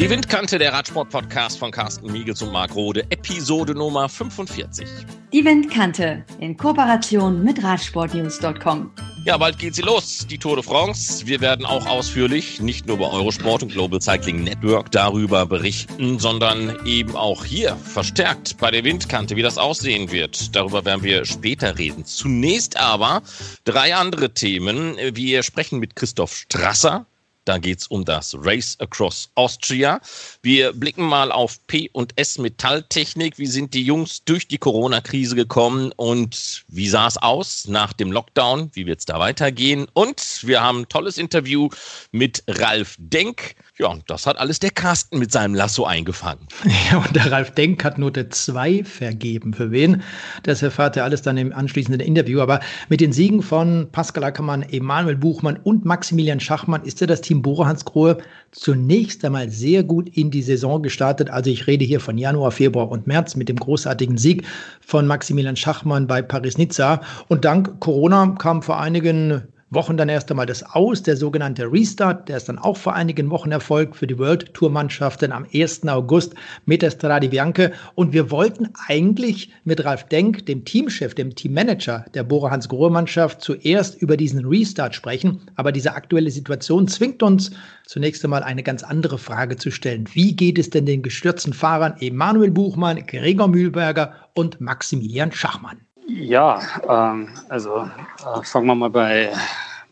Die Windkante, der Radsport-Podcast von Carsten Miegels und Marc Rode, Episode Nummer 45. Die Windkante in Kooperation mit Radsportnews.com. Ja, bald geht sie los, die Tour de France. Wir werden auch ausführlich, nicht nur bei Eurosport und Global Cycling Network darüber berichten, sondern eben auch hier verstärkt bei der Windkante, wie das aussehen wird. Darüber werden wir später reden. Zunächst aber drei andere Themen. Wir sprechen mit Christoph Strasser, da geht es um das Race Across Austria. Wir blicken mal auf P&S Metalltechnik. Wie sind die Jungs durch die Corona-Krise gekommen und wie sah es aus nach dem Lockdown? Wie wird es da weitergehen? Und wir haben ein tolles Interview mit Ralf Denk. Ja, das hat alles der Carsten mit seinem Lasso eingefangen. Ja, und der Ralf Denk hat Note 2 vergeben. Für wen? Das erfahrt ihr alles dann im anschließenden Interview. Aber mit den Siegen von Pascal Ackermann, Emanuel Buchmann und Maximilian Schachmann ist ja das Team Bora Hans Grohe zunächst einmal sehr gut in die Saison gestartet. Also ich rede hier von Januar, Februar und März mit dem großartigen Sieg von Maximilian Schachmann bei Paris-Nizza. Und dank Corona kam vor einigen Wochen dann erst einmal das Aus, der sogenannte Restart, der ist dann auch vor einigen Wochen erfolgt für die World Tour Mannschaften am 1. August mit der Stradi Bianche. Und wir wollten eigentlich mit Ralf Denk, dem Teamchef, dem Teammanager der Bora Hans Grohe Mannschaft, zuerst über diesen Restart sprechen. Aber diese aktuelle Situation zwingt uns zunächst einmal eine ganz andere Frage zu stellen. Wie geht es denn den gestürzten Fahrern Emanuel Buchmann, Gregor Mühlberger und Maximilian Schachmann? Ja, ähm, also äh, fangen wir mal bei,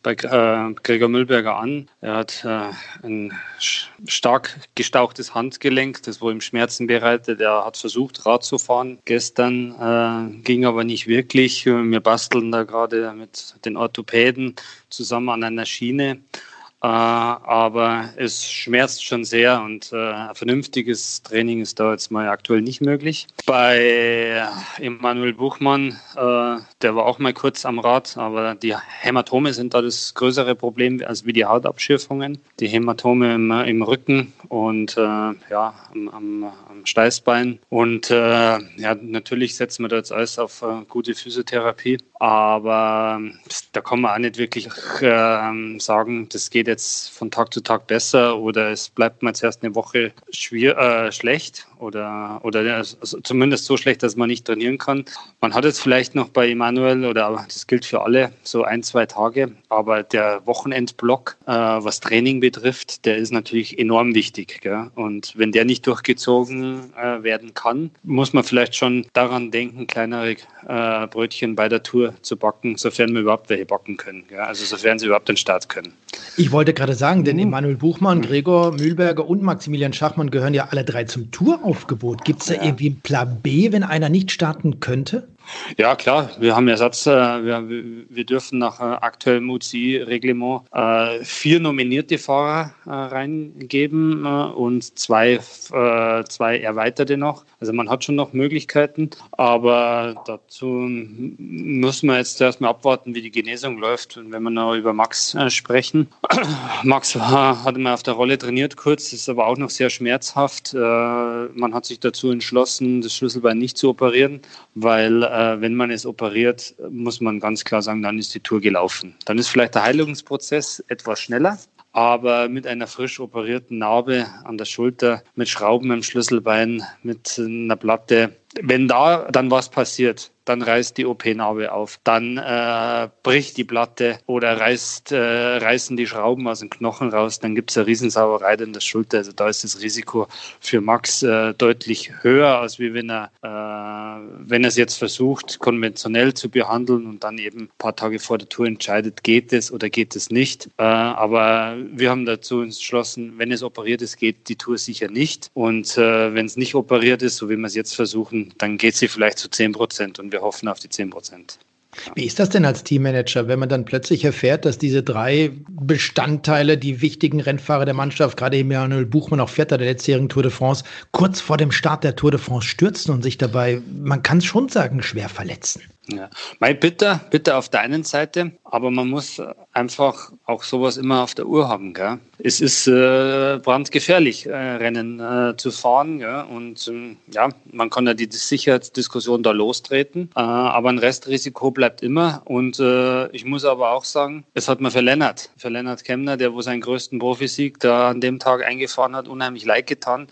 bei äh, Gregor Müllberger an. Er hat äh, ein stark gestauchtes Handgelenk, das wohl ihm Schmerzen bereitet. Er hat versucht, Rad zu fahren. Gestern äh, ging aber nicht wirklich. Wir basteln da gerade mit den Orthopäden zusammen an einer Schiene. Äh, aber es schmerzt schon sehr und äh, ein vernünftiges Training ist da jetzt mal aktuell nicht möglich. Bei Emanuel Buchmann, äh, der war auch mal kurz am Rad, aber die Hämatome sind da das größere Problem als wie die Hautabschürfungen. Die Hämatome im, im Rücken und ja, am, am, Steißbein. Und ja, natürlich setzen wir da jetzt alles auf gute Physiotherapie, aber da kann man auch nicht wirklich ähm, sagen, das geht jetzt von Tag zu Tag besser oder es bleibt mal zuerst eine Woche äh, schlecht oder, oder zumindest so schlecht, dass man nicht trainieren kann. Man hat jetzt vielleicht noch bei Emanuel oder das gilt für alle so ein, zwei Tage, aber der Wochenendblock, äh, was Training betrifft, der ist natürlich enorm wichtig. Gell? Und wenn der nicht durchgezogen äh, werden kann, muss man vielleicht schon daran denken, kleinere äh, Brötchen bei der Tour zu backen, sofern wir überhaupt welche backen können. Gell? Also sofern sie überhaupt den Start können. Ich wollte gerade sagen, denn Emanuel Buchmann, Gregor Mühlberger und Maximilian Schachmann gehören ja alle drei zum Touraufgebot. Gibt es da ja. irgendwie einen Plan B, wenn einer nicht starten könnte? Ja, klar, wir haben Ersatz. Äh, wir, wir dürfen nach äh, aktuellem UCI-Reglement äh, vier nominierte Fahrer reingeben und zwei, zwei erweiterte noch. Also man hat schon noch Möglichkeiten, aber dazu müssen wir jetzt erstmal abwarten, wie die Genesung läuft. Und wenn wir noch über Max sprechen. Max hat mal auf der Rolle trainiert kurz, ist aber auch noch sehr schmerzhaft. Man hat sich dazu entschlossen, das Schlüsselbein nicht zu operieren, weil äh, wenn man es operiert, muss man ganz klar sagen, dann ist die Tour gelaufen. Dann ist vielleicht der Heilungsprozess etwas schneller, aber mit einer frisch operierten Narbe an der Schulter, mit Schrauben im Schlüsselbein, mit einer Platte, wenn da dann was passiert, dann reißt die OP-Narbe auf, dann äh, bricht die Platte oder reißt, äh, reißen die Schrauben aus dem Knochen raus, dann gibt es eine Riesensauerei in der Schulter. Also da ist das Risiko für Max äh, deutlich höher, als wie wenn er, äh, wenn es jetzt versucht, konventionell zu behandeln und dann eben ein paar Tage vor der Tour entscheidet, geht es oder geht es nicht. Äh, aber wir haben dazu entschlossen, wenn es operiert ist, geht die Tour sicher nicht. Und äh, wenn es nicht operiert ist, so wie wir es jetzt versuchen, dann geht sie vielleicht zu 10 Prozent. Und wir wir hoffen auf die 10 Prozent. Wie ist das denn als Teammanager, wenn man dann plötzlich erfährt, dass diese drei Bestandteile, die wichtigen Rennfahrer der Mannschaft, gerade Emanuel Buchmann, auch Vierter der letztjährigen Tour de France, kurz vor dem Start der Tour de France stürzen und sich dabei, man kann es schon sagen, schwer verletzen? Ja. Mein Bitte, bitte auf der einen Seite, aber man muss einfach auch sowas immer auf der Uhr haben. Gell? Es ist äh, brandgefährlich, äh, Rennen äh, zu fahren. Gell? Und ähm, ja, man kann ja die Sicherheitsdiskussion da lostreten, äh, aber ein Restrisiko bleibt immer. Und äh, ich muss aber auch sagen, es hat mir für Lennart, für Lennart Kemner, der wo seinen größten Profisieg da an dem Tag eingefahren hat, unheimlich leid getan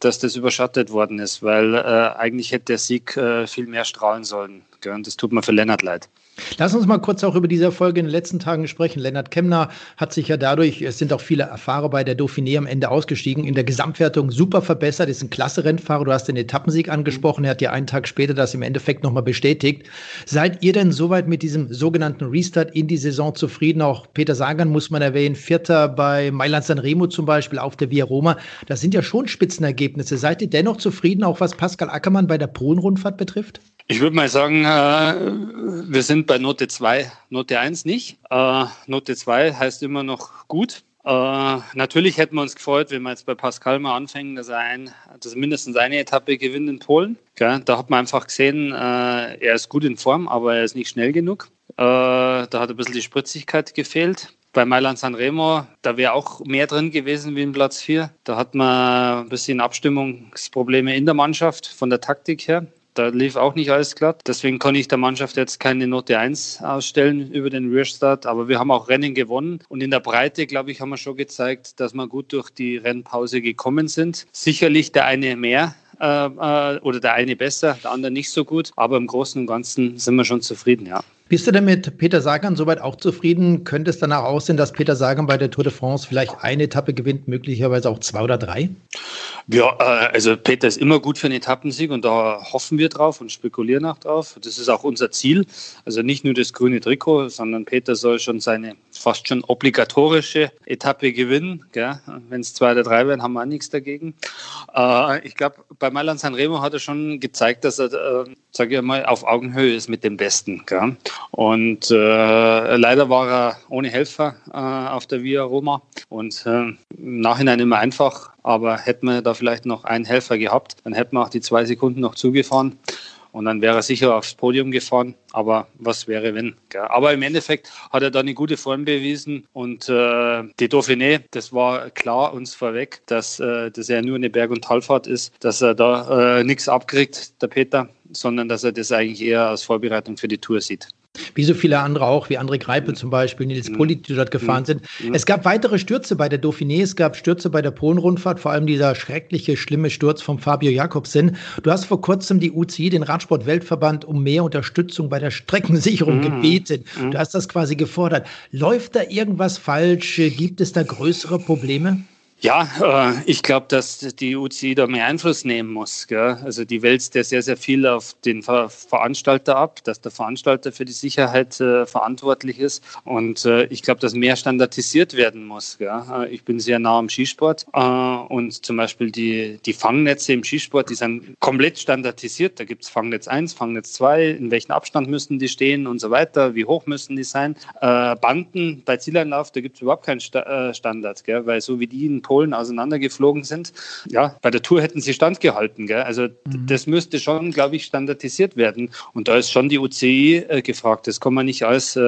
dass das überschattet worden ist, weil äh, eigentlich hätte der Sieg viel mehr strahlen sollen. Gell? Und das tut mir für Lennart leid. Lass uns mal kurz auch über diese Erfolge in den letzten Tagen sprechen. Lennart Kemner hat sich ja dadurch, es sind auch viele Erfahrer bei der Dauphiné am Ende ausgestiegen, in der Gesamtwertung super verbessert, ist ein klasse Rennfahrer. Du hast den Etappensieg angesprochen, er hat ja einen Tag später das im Endeffekt nochmal bestätigt. Seid ihr denn soweit mit diesem sogenannten Restart in die Saison zufrieden? Auch Peter Sagan muss man erwähnen, Vierter bei Mailand Sanremo zum Beispiel auf der Via Roma. Das sind ja schon Spitzenergebnisse. Seid ihr dennoch zufrieden, auch was Pascal Ackermann bei der Polen-Rundfahrt betrifft? Ich würde mal sagen, äh, wir sind bei Note 2, Note 1 nicht. Äh, Note 2 heißt immer noch gut. Äh, natürlich hätten wir uns gefreut, wenn wir jetzt bei Pascal mal anfangen, dass er, ein, dass er mindestens eine Etappe gewinnt in Polen. Gell? Da hat man einfach gesehen, äh, er ist gut in Form, aber er ist nicht schnell genug. Äh, da hat ein bisschen die Spritzigkeit gefehlt. Bei Mailand Sanremo, da wäre auch mehr drin gewesen wie in Platz 4. Da hat man ein bisschen Abstimmungsprobleme in der Mannschaft von der Taktik her. Da lief auch nicht alles glatt. Deswegen kann ich der Mannschaft jetzt keine Note 1 ausstellen über den Restart. Aber wir haben auch Rennen gewonnen. Und in der Breite, glaube ich, haben wir schon gezeigt, dass wir gut durch die Rennpause gekommen sind. Sicherlich der eine mehr, äh, äh oder der eine besser, der andere nicht so gut. Aber im Großen und Ganzen sind wir schon zufrieden, ja. Bist du denn mit Peter Sagan soweit auch zufrieden? Könnte es danach aussehen, dass Peter Sagan bei der Tour de France vielleicht eine Etappe gewinnt, möglicherweise auch zwei oder drei? Ja, äh, also Peter ist immer gut für einen Etappensieg und da hoffen wir drauf und spekulieren auch drauf. Das ist auch unser Ziel. Also nicht nur das grüne Trikot, sondern Peter soll schon seine fast schon obligatorische Etappe gewinnen. Wenn es zwei oder drei werden, haben wir auch nichts dagegen. Äh, ich glaube, bei Mailand Sanremo hat er schon gezeigt, dass er, äh, sage ich mal, auf Augenhöhe ist mit dem Besten. Und äh, leider war er ohne Helfer äh, auf der Via Roma und äh, im Nachhinein immer einfach aber hätten wir da vielleicht noch einen Helfer gehabt, dann hätten wir auch die zwei Sekunden noch zugefahren. Und dann wäre er sicher aufs Podium gefahren. Aber was wäre, wenn? Gell? Aber im Endeffekt hat er da eine gute Form bewiesen. Und äh, die Dauphiné, das war klar uns vorweg, dass äh, das ja nur eine Berg- und Talfahrt ist, dass er da äh, nichts abkriegt, der Peter, sondern dass er das eigentlich eher als Vorbereitung für die Tour sieht. Wie so viele andere auch, wie André Greipel zum Beispiel, Nils mhm. Pollitt, die dort gefahren mhm. sind. Mhm. Es gab weitere Stürze bei der Dauphiné, es gab Stürze bei der Polen-Rundfahrt, vor allem dieser schreckliche, schlimme Sturz von Fabio Jakobsen. Du hast vor kurzem die UCI, den Radsport-Weltverband, um mehr Unterstützung bei der Streckensicherung mhm. gebeten. Du hast das quasi gefordert. Läuft da irgendwas falsch? Gibt es da größere Probleme? Ja, äh, ich glaube, dass die UCI da mehr Einfluss nehmen muss. Also die wälzt ja sehr, sehr viel auf den Ver Veranstalter ab, dass der Veranstalter für die Sicherheit äh, verantwortlich ist. Und äh, ich glaube, dass mehr standardisiert werden muss. Ich bin sehr nah am Skisport und zum Beispiel die, die Fangnetze im Skisport, die sind komplett standardisiert. Da gibt es Fangnetz 1, Fangnetz 2, in welchem Abstand müssen die stehen und so weiter, wie hoch müssen die sein. Banden bei Zieleinlauf, da gibt es überhaupt keinen Sta Standard, weil so wie die in Polen auseinandergeflogen sind. Ja, bei der Tour hätten sie standgehalten. Gell? Also mhm. das müsste schon, glaube ich, standardisiert werden. Und da ist schon die UCI äh, gefragt. Das kann man nicht als äh,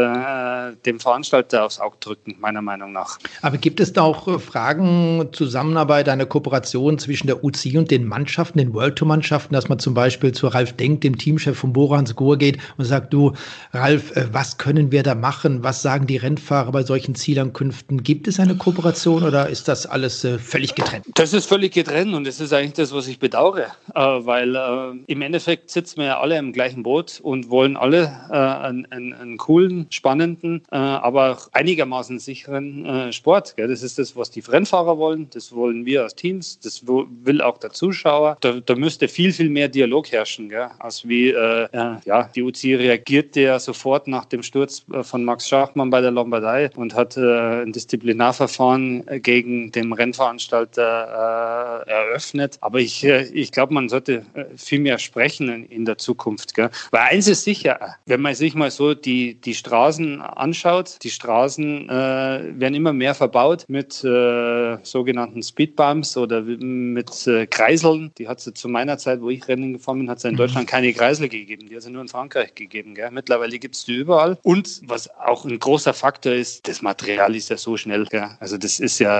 dem Veranstalter aufs Auge drücken, meiner Meinung nach. Aber gibt es da auch äh, Fragen, Zusammenarbeit, eine Kooperation zwischen der UCI und den Mannschaften, den World Tour Mannschaften, dass man zum Beispiel zu Ralf Denk, dem Teamchef von Bora Hans Gohr geht und sagt, du, Ralf, äh, was können wir da machen? Was sagen die Rennfahrer bei solchen Zielankünften? Gibt es eine Kooperation oder ist das alles äh, völlig getrennt? Das ist völlig getrennt und das ist eigentlich das, was ich bedauere, äh, weil äh, im Endeffekt sitzen wir ja alle im gleichen Boot und wollen alle äh, einen, einen, einen, coolen, spannenden, äh, aber einigermaßen sicheren äh, Sport. Gell? Das ist das, was die Rennfahrer wollen, das wollen wir als Teams, das will auch der Zuschauer. Da, da müsste viel, viel mehr Dialog herrschen, gell? als wie ja, die UCI reagierte ja sofort nach dem Sturz von Max Schachmann bei der Lombardei und hat ein Disziplinarverfahren gegen den Rennveranstalter äh, eröffnet. Aber ich, äh, ich glaube, man sollte äh, viel mehr sprechen in, in der Zukunft. Gell? Weil eins ist sicher, wenn man sich mal so die, die Straßen anschaut, die Straßen äh, werden immer mehr verbaut mit äh, sogenannten Speedbumps oder mit äh, Kreiseln. Die hat es zu meiner Zeit, wo ich Rennen gefahren bin, hat es in mhm. Deutschland keine Kreisel gegeben. Die hat es nur in Frankreich gegeben. Gell? Mittlerweile gibt es die überall. Und was auch ein großer Faktor ist, das Material ist ja so schnell. Gell? Also das ist ja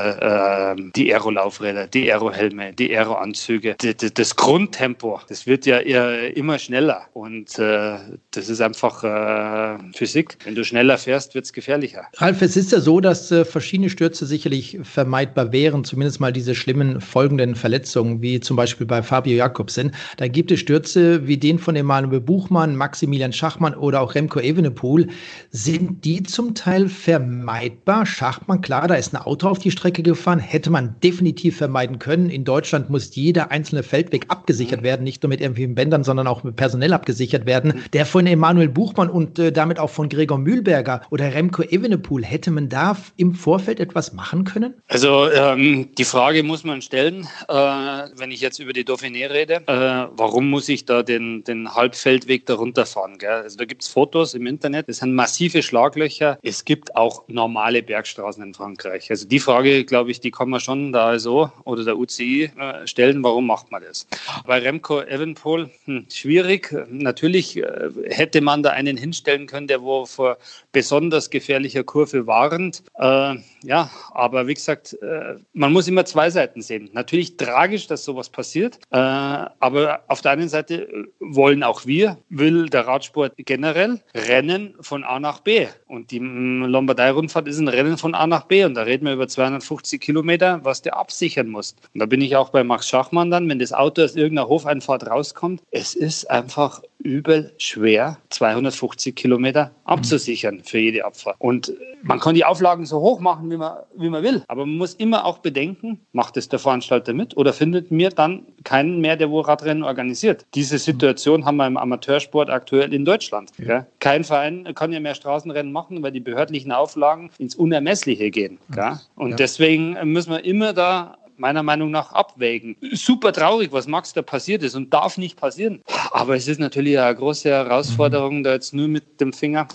äh, die Aero-Laufräder, die Aero-Helme, die Aero-Anzüge, das Grundtempo, das wird ja immer schneller. Und äh, das ist einfach äh, Physik. Wenn du schneller fährst, wird es gefährlicher. Ralf, es ist ja so, dass äh, verschiedene Stürze sicherlich vermeidbar wären, zumindest mal diese schlimmen folgenden Verletzungen, wie zum Beispiel bei Fabio Jakobsen. Da gibt es Stürze wie den von Emanuel Buchmann, Maximilian Schachmann oder auch Remco Evenepoel. Sind die zum Teil vermeidbar? Schachmann, klar, da ist ein Auto auf die Strecke gefahren, hätte man definitiv vermeiden können. In Deutschland muss jeder einzelne Feldweg abgesichert mhm. werden, nicht nur mit irgendwelchen Bändern, sondern auch mit personell abgesichert werden. Der von Emanuel Buchmann und äh, damit auch von Gregor Mühlberger oder Remco Evenepoel, hätte man da im Vorfeld etwas machen können? Also ähm, die Frage muss man stellen, äh, wenn ich jetzt über die Dauphiné rede, äh, warum muss ich da den, den Halbfeldweg darunter fahren? Gell? Also da gibt es Fotos im Internet, das sind massive Schlaglöcher. Es gibt auch normale Bergstraßen in Frankreich. Also die Frage, glaube ich, die kann man schon da so oder der UCI äh, stellen, warum macht man das? Bei Remco Evenpol, hm, schwierig. Natürlich äh, hätte man da einen hinstellen können, der wo vor besonders gefährlicher Kurve warnt. Äh, ja, aber wie gesagt, äh, man muss immer zwei Seiten sehen. Natürlich tragisch, dass sowas passiert, äh, aber auf der einen Seite wollen auch wir, will der Radsport generell Rennen von A nach B. Und die Lombardei-Rundfahrt ist ein Rennen von A nach B und da reden wir über 250 Kilometer, was du absichern musst. Und da bin ich auch bei Max Schachmann dann, wenn das Auto aus irgendeiner Hofeinfahrt rauskommt. Es ist einfach übel schwer, 250 Kilometer abzusichern für jede Abfahrt. Und man kann die Auflagen so hoch machen, wie man, wie man will. Aber man muss immer auch bedenken, macht es der Veranstalter mit oder findet mir dann keinen mehr, der wo Radrennen organisiert. Diese Situation haben wir im Amateursport aktuell in Deutschland. Ja. Kein Verein kann ja mehr Straßenrennen machen, weil die behördlichen Auflagen ins Unermessliche gehen. Ja. Und ja. deswegen müssen wir immer da meiner Meinung nach abwägen. Super traurig, was Max da passiert ist und darf nicht passieren. Aber es ist natürlich eine große Herausforderung, da jetzt nur mit dem Finger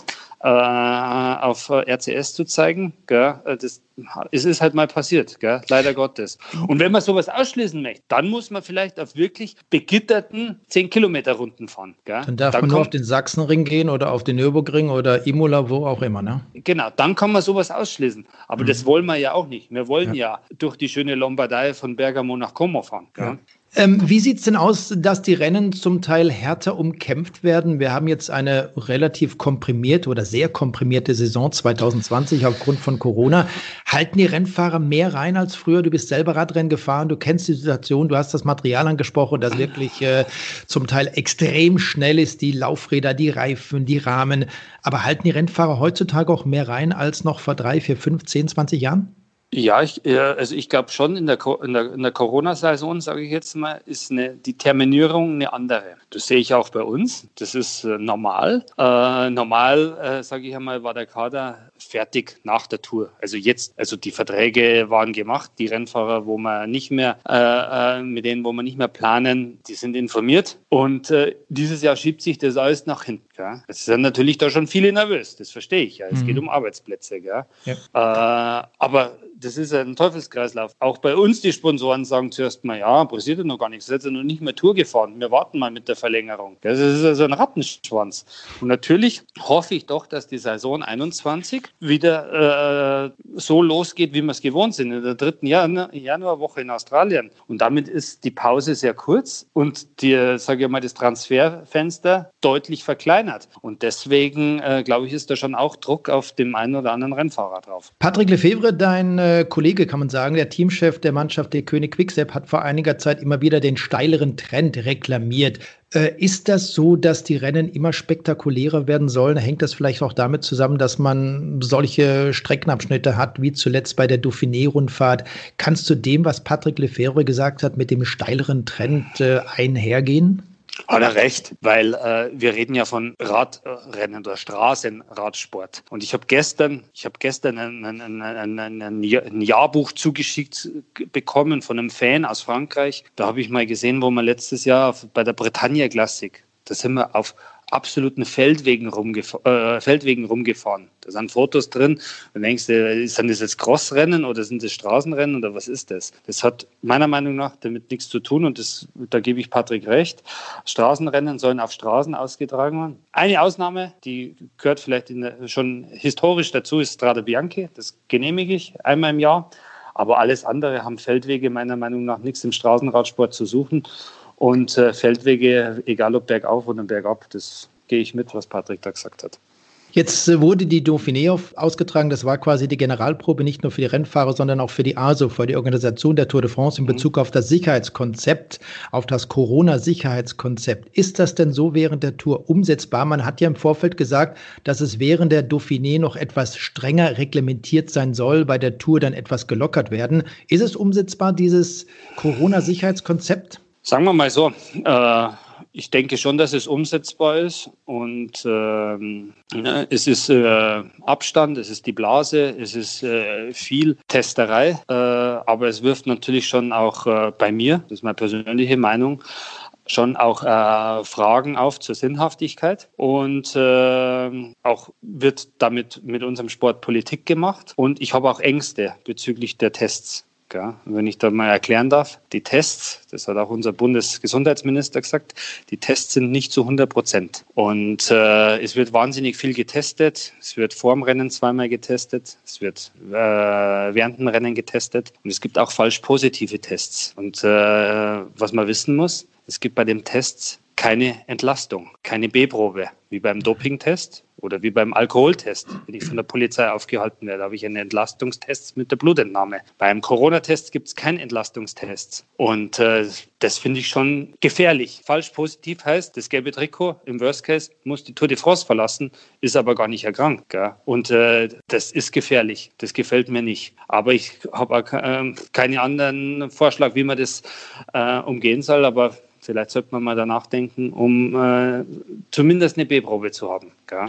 äh, auf RCS zu zeigen. Gell? Das, es ist halt mal passiert, gell? leider Gottes. Und wenn man sowas ausschließen möchte, dann muss man vielleicht auf wirklich begitterten 10-Kilometer-Runden fahren. Gell? Dann darf dann man nur auf den Sachsenring gehen oder auf den Nürburgring oder Imola, wo auch immer. Ne? Genau, dann kann man sowas ausschließen. Aber mhm. das wollen wir ja auch nicht. Wir wollen ja, ja durch die schöne Lombardei von Bergamo nach Como fahren. Ja. Ähm, wie sieht es denn aus, dass die Rennen zum Teil härter umkämpft werden? Wir haben jetzt eine relativ komprimierte oder sehr komprimierte Saison 2020 aufgrund von Corona. Halten die Rennfahrer mehr rein als früher? Du bist selber Radrennen gefahren, du kennst die Situation, du hast das Material angesprochen, das wirklich äh, zum Teil extrem schnell ist, die Laufräder, die Reifen, die Rahmen. Aber halten die Rennfahrer heutzutage auch mehr rein als noch vor drei, vier, fünf, zehn, zwanzig Jahren? Ja, ich, also ich glaube schon, in der, in der, in der Corona-Saison, sage ich jetzt mal, ist eine, die Terminierung eine andere. Das sehe ich auch bei uns. Das ist äh, normal. Äh, normal, äh, sage ich einmal, war der Kader fertig nach der Tour. Also jetzt, also die Verträge waren gemacht. Die Rennfahrer, wo man nicht mehr, äh, äh mit denen, wo man nicht mehr planen, die sind informiert. Und äh, dieses Jahr schiebt sich das alles nach hinten. Gell? Es sind natürlich da schon viele nervös. Das verstehe ich. Ja. Es mhm. geht um Arbeitsplätze. Gell? Ja. aber das ist ein Teufelskreislauf. Auch bei uns, die Sponsoren sagen zuerst mal, ja, passiert ja noch gar nichts. Seid ihr noch nicht mehr Tour gefahren. Wir warten mal mit der Verlängerung. Das ist also ein Rattenschwanz. Und natürlich hoffe ich doch, dass die Saison 21 wieder äh, so losgeht, wie wir es gewohnt sind, in der dritten Jan Januarwoche in Australien. Und damit ist die Pause sehr kurz und die, sage ich mal, das Transferfenster deutlich verkleinert. Und deswegen, äh, glaube ich, ist da schon auch Druck auf dem einen oder anderen Rennfahrer drauf. Patrick Lefebvre, dein äh Kollege, kann man sagen, der Teamchef der Mannschaft der König Quickstep, hat vor einiger Zeit immer wieder den steileren Trend reklamiert. Äh, ist das so, dass die Rennen immer spektakulärer werden sollen? Hängt das vielleicht auch damit zusammen, dass man solche Streckenabschnitte hat, wie zuletzt bei der Dauphiné-Rundfahrt? Kannst du dem, was Patrick Lefebvre gesagt hat, mit dem steileren Trend äh, einhergehen? Hat er recht, weil äh, wir reden ja von Radrennen oder Straßenradsport. Und ich habe gestern, ich habe gestern ein, ein, ein, ein, Jahrbuch zugeschickt bekommen von einem Fan aus Frankreich. Da habe ich mal gesehen, wo wir letztes Jahr bei der Bretagne Classic, da sind wir auf absoluten Feldwegen, rumgef äh, Feldwegen rumgefahren. Da sind Fotos drin. Du denkst, äh, sind das jetzt Crossrennen oder sind das Straßenrennen oder was ist das? Das hat meiner Meinung nach damit nichts zu tun und das, da gebe ich Patrick recht. Straßenrennen sollen auf Straßen ausgetragen werden. Eine Ausnahme, die gehört vielleicht der, schon historisch dazu, ist Strada Bianchi. Das genehmige ich einmal im Jahr. Aber alles andere haben Feldwege meiner Meinung nach nichts im Straßenradsport zu suchen. Und äh, Feldwege, egal ob bergauf oder bergab, das gehe ich mit, was Patrick da gesagt hat. Jetzt äh, wurde die Dauphiné ausgetragen. Das war quasi die Generalprobe nicht nur für die Rennfahrer, sondern auch für die ASO, für die Organisation der Tour de France in mhm. Bezug auf das Sicherheitskonzept, auf das Corona-Sicherheitskonzept. Ist das denn so während der Tour umsetzbar? Man hat ja im Vorfeld gesagt, dass es während der Dauphiné noch etwas strenger reglementiert sein soll, bei der Tour dann etwas gelockert werden. Ist es umsetzbar, dieses Corona-Sicherheitskonzept? Sagen wir mal so, äh, ich denke schon, dass es umsetzbar ist und ne, es ist äh, Abstand, es ist die Blase, es ist äh, viel Testerei, äh, aber es wirft natürlich schon auch äh, bei mir, das ist meine persönliche Meinung, schon auch äh, Fragen auf zur Sinnhaftigkeit und äh, auch wird damit mit unserem Sport Politik gemacht und ich habe auch Ängste bezüglich der Tests. Ja, wenn ich da mal erklären darf, die Tests, das hat auch unser Bundesgesundheitsminister gesagt, die Tests sind nicht zu 100 Prozent. Und äh, es wird wahnsinnig viel getestet. Es wird vor dem Rennen zweimal getestet. Es wird äh, während dem Rennen getestet. Und es gibt auch falsch positive Tests. Und äh, was man wissen muss, es gibt bei den Tests keine Entlastung, keine B-Probe, wie beim Dopingtest oder wie beim Alkoholtest. Wenn ich von der Polizei aufgehalten werde, habe ich einen Entlastungstest mit der Blutentnahme. Beim Corona-Test gibt es keinen Entlastungstest. Und äh, das finde ich schon gefährlich. Falsch positiv heißt, das gelbe Trikot im Worst Case muss die Tour de France verlassen, ist aber gar nicht erkrankt. Gell? Und äh, das ist gefährlich. Das gefällt mir nicht. Aber ich habe äh, keinen anderen Vorschlag, wie man das äh, umgehen soll. Aber Vielleicht sollte man mal danach denken, um äh, zumindest eine B-Probe zu haben. Gell?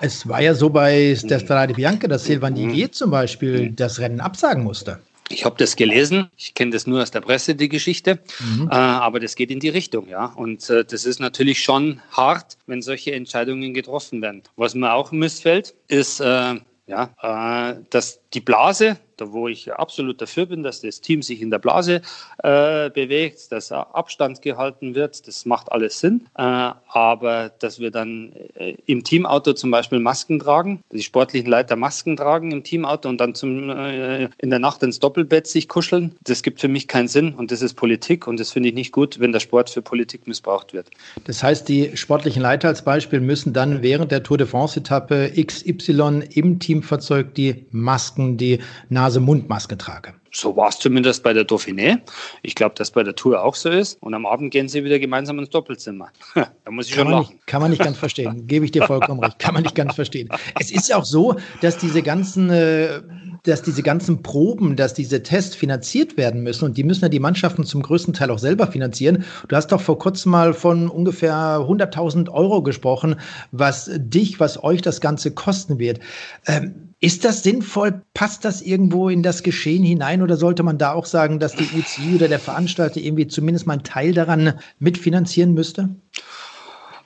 Es war ja so bei der Strade Bianca, dass Silvan mhm. Didier zum Beispiel mhm. das Rennen absagen musste. Ich habe das gelesen. Ich kenne das nur aus der Presse, die Geschichte. Mhm. Äh, aber das geht in die Richtung, ja. Und äh, das ist natürlich schon hart, wenn solche Entscheidungen getroffen werden. Was mir auch missfällt, ist, äh, ja, äh, dass die Blase, wo ich absolut dafür bin, dass das Team sich in der Blase äh, bewegt, dass Abstand gehalten wird, das macht alles Sinn. Äh, aber dass wir dann äh, im Teamauto zum Beispiel Masken tragen, die sportlichen Leiter Masken tragen im Teamauto und dann zum, äh, in der Nacht ins Doppelbett sich kuscheln, das gibt für mich keinen Sinn und das ist Politik und das finde ich nicht gut, wenn der Sport für Politik missbraucht wird. Das heißt, die sportlichen Leiter als Beispiel müssen dann während der Tour de France-Etappe XY im Teamfahrzeug die Masken die Nase-Mund-Maske trage. So war es zumindest bei der Dauphiné. Ich glaube, dass bei der Tour auch so ist. Und am Abend gehen sie wieder gemeinsam ins Doppelzimmer. da muss ich kann schon lachen. Nicht, kann man nicht ganz verstehen. Gebe ich dir vollkommen recht. Kann man nicht ganz verstehen. Es ist ja auch so, dass diese ganzen, äh, dass diese ganzen Proben, dass diese Tests finanziert werden müssen. Und die müssen ja die Mannschaften zum größten Teil auch selber finanzieren. Du hast doch vor kurzem mal von ungefähr 100.000 Euro gesprochen, was dich, was euch das Ganze kosten wird. Ähm, ist das sinnvoll? Passt das irgendwo in das Geschehen hinein oder sollte man da auch sagen, dass die UCI oder der Veranstalter irgendwie zumindest mal einen Teil daran mitfinanzieren müsste?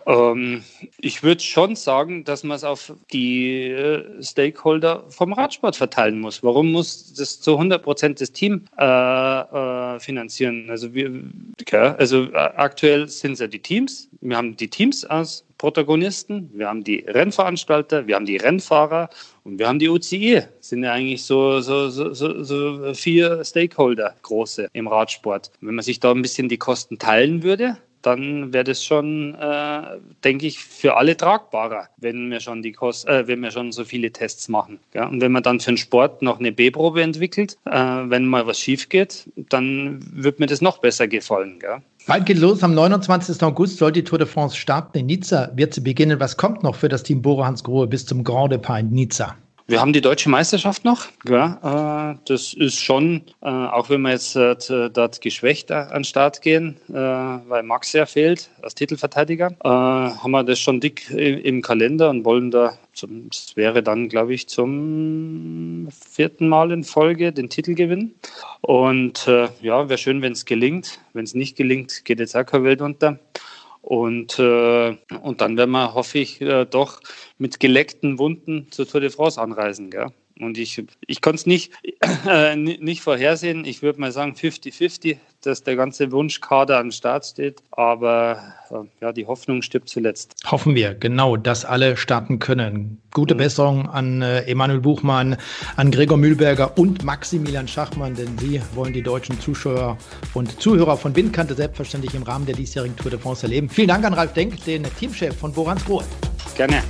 Ähm, ich würde schon sagen, dass man es auf die äh, Stakeholder vom Radsport verteilen muss. Warum muss das zu 100 Prozent das Team äh, äh, finanzieren? Also, wir, ja, also äh, aktuell sind es ja die Teams. Wir haben die Teams als Protagonisten, wir haben die Rennveranstalter, wir haben die Rennfahrer und wir haben die UCI. Das sind ja eigentlich so, so, so, so vier Stakeholder große im Radsport. Wenn man sich da ein bisschen die Kosten teilen würde, dann wäre das schon, äh, denke ich, für alle tragbarer, wenn wir schon die Kost äh, wenn wir schon so viele Tests machen. Ja? Und wenn man dann für den Sport noch eine B-Probe entwickelt, äh, wenn mal was schief geht, dann wird mir das noch besser gefallen. Gell? Bald geht los. Am 29. August soll die Tour de France starten. In Nizza wird sie beginnen. Was kommt noch für das Team Bora Hans Grohe bis zum Grand Depart in Nizza? Wir haben die deutsche Meisterschaft noch. Ja, äh, das ist schon, äh, auch wenn wir jetzt äh, dort geschwächt an den Start gehen, weil Max ja fehlt als Titelverteidiger, haben wir das schon dick im Kalender und wollen da, das wäre dann, glaube ich, zum vierten Mal in Folge den Titel gewinnen. Und ja, wäre schön, wenn es gelingt. Wenn es nicht gelingt, geht jetzt auch keine Welt unter. Und, äh, und dann werden wir, hoffe ich, äh, doch mit geleckten Wunden zur Tour de France anreisen. Gell? Und ich, ich konnte es nicht, äh, nicht vorhersehen. Ich würde mal sagen 50-50, dass der ganze Wunschkader am Start steht. Aber äh, ja, die Hoffnung stirbt zuletzt. Hoffen wir, genau, dass alle starten können. Gute mhm. Besserung an äh, Emanuel Buchmann, an Gregor Mühlberger und Maximilian Schachmann, denn sie wollen die deutschen Zuschauer und Zuhörer von Windkante selbstverständlich im Rahmen der diesjährigen Tour de France erleben. Vielen Dank an Ralf Denk, den Teamchef von Borans Grohe. Gerne.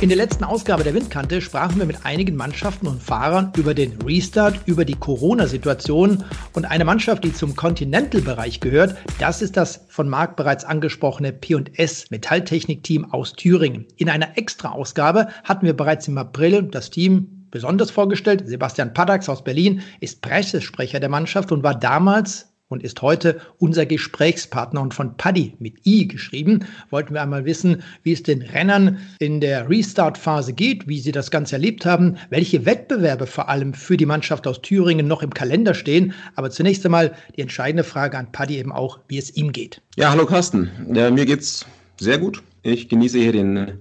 In der letzten Ausgabe der Windkante sprachen wir mit einigen Mannschaften und Fahrern über den Restart, über die Corona-Situation und eine Mannschaft, die zum Continental-Bereich gehört, das ist das von Marc bereits angesprochene P&S Metalltechnik-Team aus Thüringen. In einer Extra-Ausgabe hatten wir bereits im April das Team besonders vorgestellt. Sebastian Padax aus Berlin ist Pressesprecher der Mannschaft und war damals und ist heute unser Gesprächspartner und von Paddy mit I geschrieben. Wollten wir einmal wissen, wie es den Rennern in der Restart-Phase geht, wie sie das Ganze erlebt haben, welche Wettbewerbe vor allem für die Mannschaft aus Thüringen noch im Kalender stehen. Aber zunächst einmal die entscheidende Frage an Paddy eben auch, wie es ihm geht. Ja, hallo Carsten. Ja, mir geht's sehr gut. Ich genieße hier den,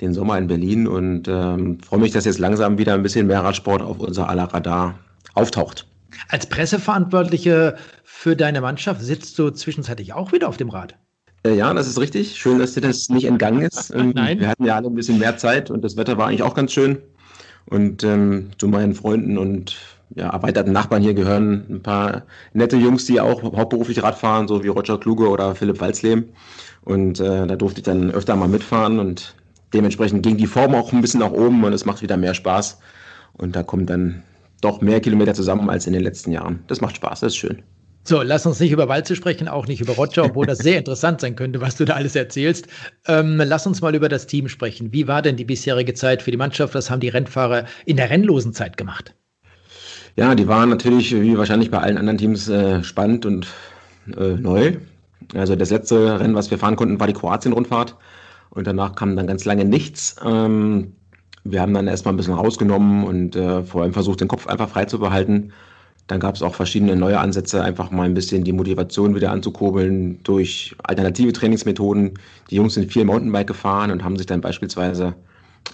den Sommer in Berlin und ähm, freue mich, dass jetzt langsam wieder ein bisschen mehr Radsport auf unser aller Radar auftaucht. Als Presseverantwortliche für deine Mannschaft sitzt du zwischenzeitlich auch wieder auf dem Rad. Äh, ja, das ist richtig. Schön, dass dir das nicht entgangen ist. Ähm, Nein. Wir hatten ja alle ein bisschen mehr Zeit und das Wetter war eigentlich auch ganz schön. Und ähm, zu meinen Freunden und ja, erweiterten Nachbarn hier gehören ein paar nette Jungs, die auch hauptberuflich Rad fahren, so wie Roger Kluge oder Philipp Walzlehm. Und äh, da durfte ich dann öfter mal mitfahren und dementsprechend ging die Form auch ein bisschen nach oben und es macht wieder mehr Spaß. Und da kommt dann doch mehr Kilometer zusammen als in den letzten Jahren. Das macht Spaß, das ist schön. So, lass uns nicht über Walze sprechen, auch nicht über Roger, obwohl das sehr interessant sein könnte, was du da alles erzählst. Ähm, lass uns mal über das Team sprechen. Wie war denn die bisherige Zeit für die Mannschaft? Was haben die Rennfahrer in der rennlosen Zeit gemacht? Ja, die waren natürlich, wie wahrscheinlich bei allen anderen Teams, äh, spannend und äh, neu. Also das letzte Rennen, was wir fahren konnten, war die Kroatien-Rundfahrt. Und danach kam dann ganz lange nichts. Ähm, wir haben dann erstmal ein bisschen rausgenommen und äh, vor allem versucht, den Kopf einfach frei zu behalten. Dann gab es auch verschiedene neue Ansätze, einfach mal ein bisschen die Motivation wieder anzukurbeln durch alternative Trainingsmethoden. Die Jungs sind viel Mountainbike gefahren und haben sich dann beispielsweise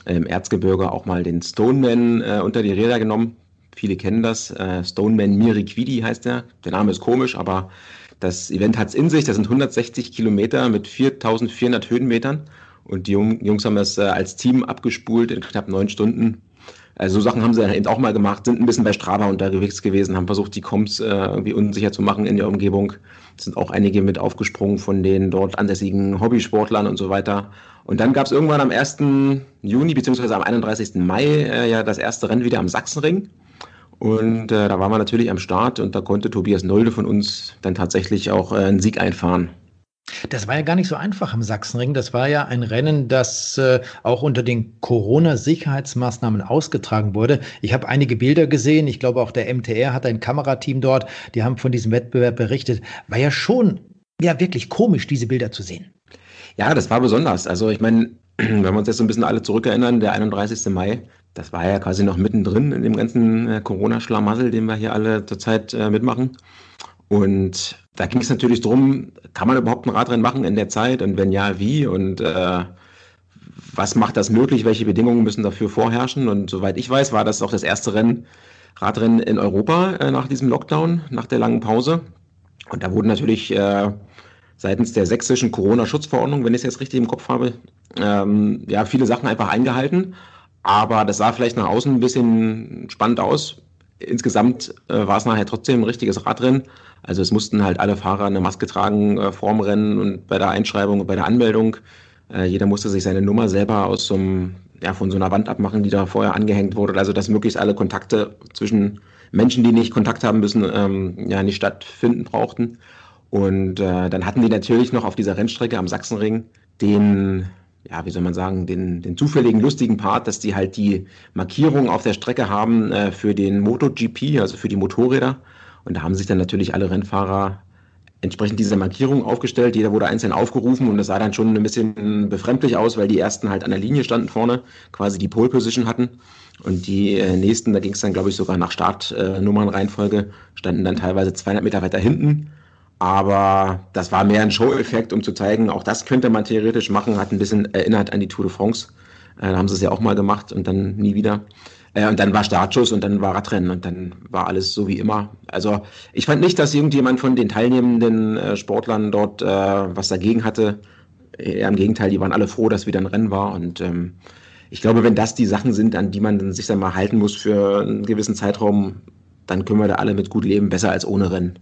im Erzgebirge auch mal den Stoneman äh, unter die Räder genommen. Viele kennen das. Äh, Stoneman Miriquidi heißt der. Der Name ist komisch, aber das Event hat es in sich. Das sind 160 Kilometer mit 4400 Höhenmetern. Und die Jungs haben das äh, als Team abgespult in knapp neun Stunden. Also so Sachen haben sie dann eben auch mal gemacht, sind ein bisschen bei Strava unterwegs gewesen, haben versucht, die Comps äh, irgendwie unsicher zu machen in der Umgebung. Es sind auch einige mit aufgesprungen von den dort ansässigen Hobbysportlern und so weiter. Und dann gab es irgendwann am 1. Juni beziehungsweise am 31. Mai äh, ja das erste Rennen wieder am Sachsenring. Und äh, da waren wir natürlich am Start und da konnte Tobias Nolde von uns dann tatsächlich auch äh, einen Sieg einfahren. Das war ja gar nicht so einfach im Sachsenring. Das war ja ein Rennen, das äh, auch unter den Corona-Sicherheitsmaßnahmen ausgetragen wurde. Ich habe einige Bilder gesehen. Ich glaube, auch der MTR hat ein Kamerateam dort. Die haben von diesem Wettbewerb berichtet. War ja schon ja wirklich komisch, diese Bilder zu sehen. Ja, das war besonders. Also ich meine, wenn wir uns jetzt so ein bisschen alle zurückerinnern, der 31. Mai, das war ja quasi noch mittendrin in dem ganzen äh, Corona-Schlamassel, den wir hier alle zurzeit äh, mitmachen. Und da ging es natürlich darum, kann man überhaupt ein Radrennen machen in der Zeit? Und wenn ja, wie? Und äh, was macht das möglich, welche Bedingungen müssen dafür vorherrschen? Und soweit ich weiß, war das auch das erste Rennen, Radrennen in Europa äh, nach diesem Lockdown, nach der langen Pause. Und da wurden natürlich äh, seitens der sächsischen Corona-Schutzverordnung, wenn ich es jetzt richtig im Kopf habe, ähm, ja, viele Sachen einfach eingehalten, aber das sah vielleicht nach außen ein bisschen spannend aus. Insgesamt äh, war es nachher trotzdem ein richtiges Radrennen also es mussten halt alle Fahrer eine Maske tragen äh, vorm Rennen und bei der Einschreibung und bei der Anmeldung. Äh, jeder musste sich seine Nummer selber aus so einem, ja, von so einer Wand abmachen, die da vorher angehängt wurde. Also dass möglichst alle Kontakte zwischen Menschen, die nicht Kontakt haben müssen, ähm, ja nicht stattfinden brauchten. Und äh, dann hatten die natürlich noch auf dieser Rennstrecke am Sachsenring den, ja, wie soll man sagen, den, den zufälligen, lustigen Part, dass die halt die Markierung auf der Strecke haben äh, für den MotoGP, also für die Motorräder. Und da haben sich dann natürlich alle Rennfahrer entsprechend dieser Markierung aufgestellt. Jeder wurde einzeln aufgerufen und das sah dann schon ein bisschen befremdlich aus, weil die ersten halt an der Linie standen vorne, quasi die Pole Position hatten. Und die äh, nächsten, da ging es dann, glaube ich, sogar nach Startnummernreihenfolge, äh, standen dann teilweise 200 Meter weiter hinten. Aber das war mehr ein Show-Effekt, um zu zeigen, auch das könnte man theoretisch machen, hat ein bisschen erinnert an die Tour de France. Äh, da haben sie es ja auch mal gemacht und dann nie wieder. Äh, und dann war Startschuss und dann war Radrennen und dann war alles so wie immer. Also ich fand nicht, dass irgendjemand von den teilnehmenden äh, Sportlern dort was dagegen hatte. Eher im Gegenteil, die waren alle froh, dass wieder ein Rennen war. Und ähm, ich glaube, wenn das die Sachen sind, an die man sich dann mal halten muss für einen gewissen Zeitraum, dann können wir da alle mit gut leben, besser als ohne Rennen.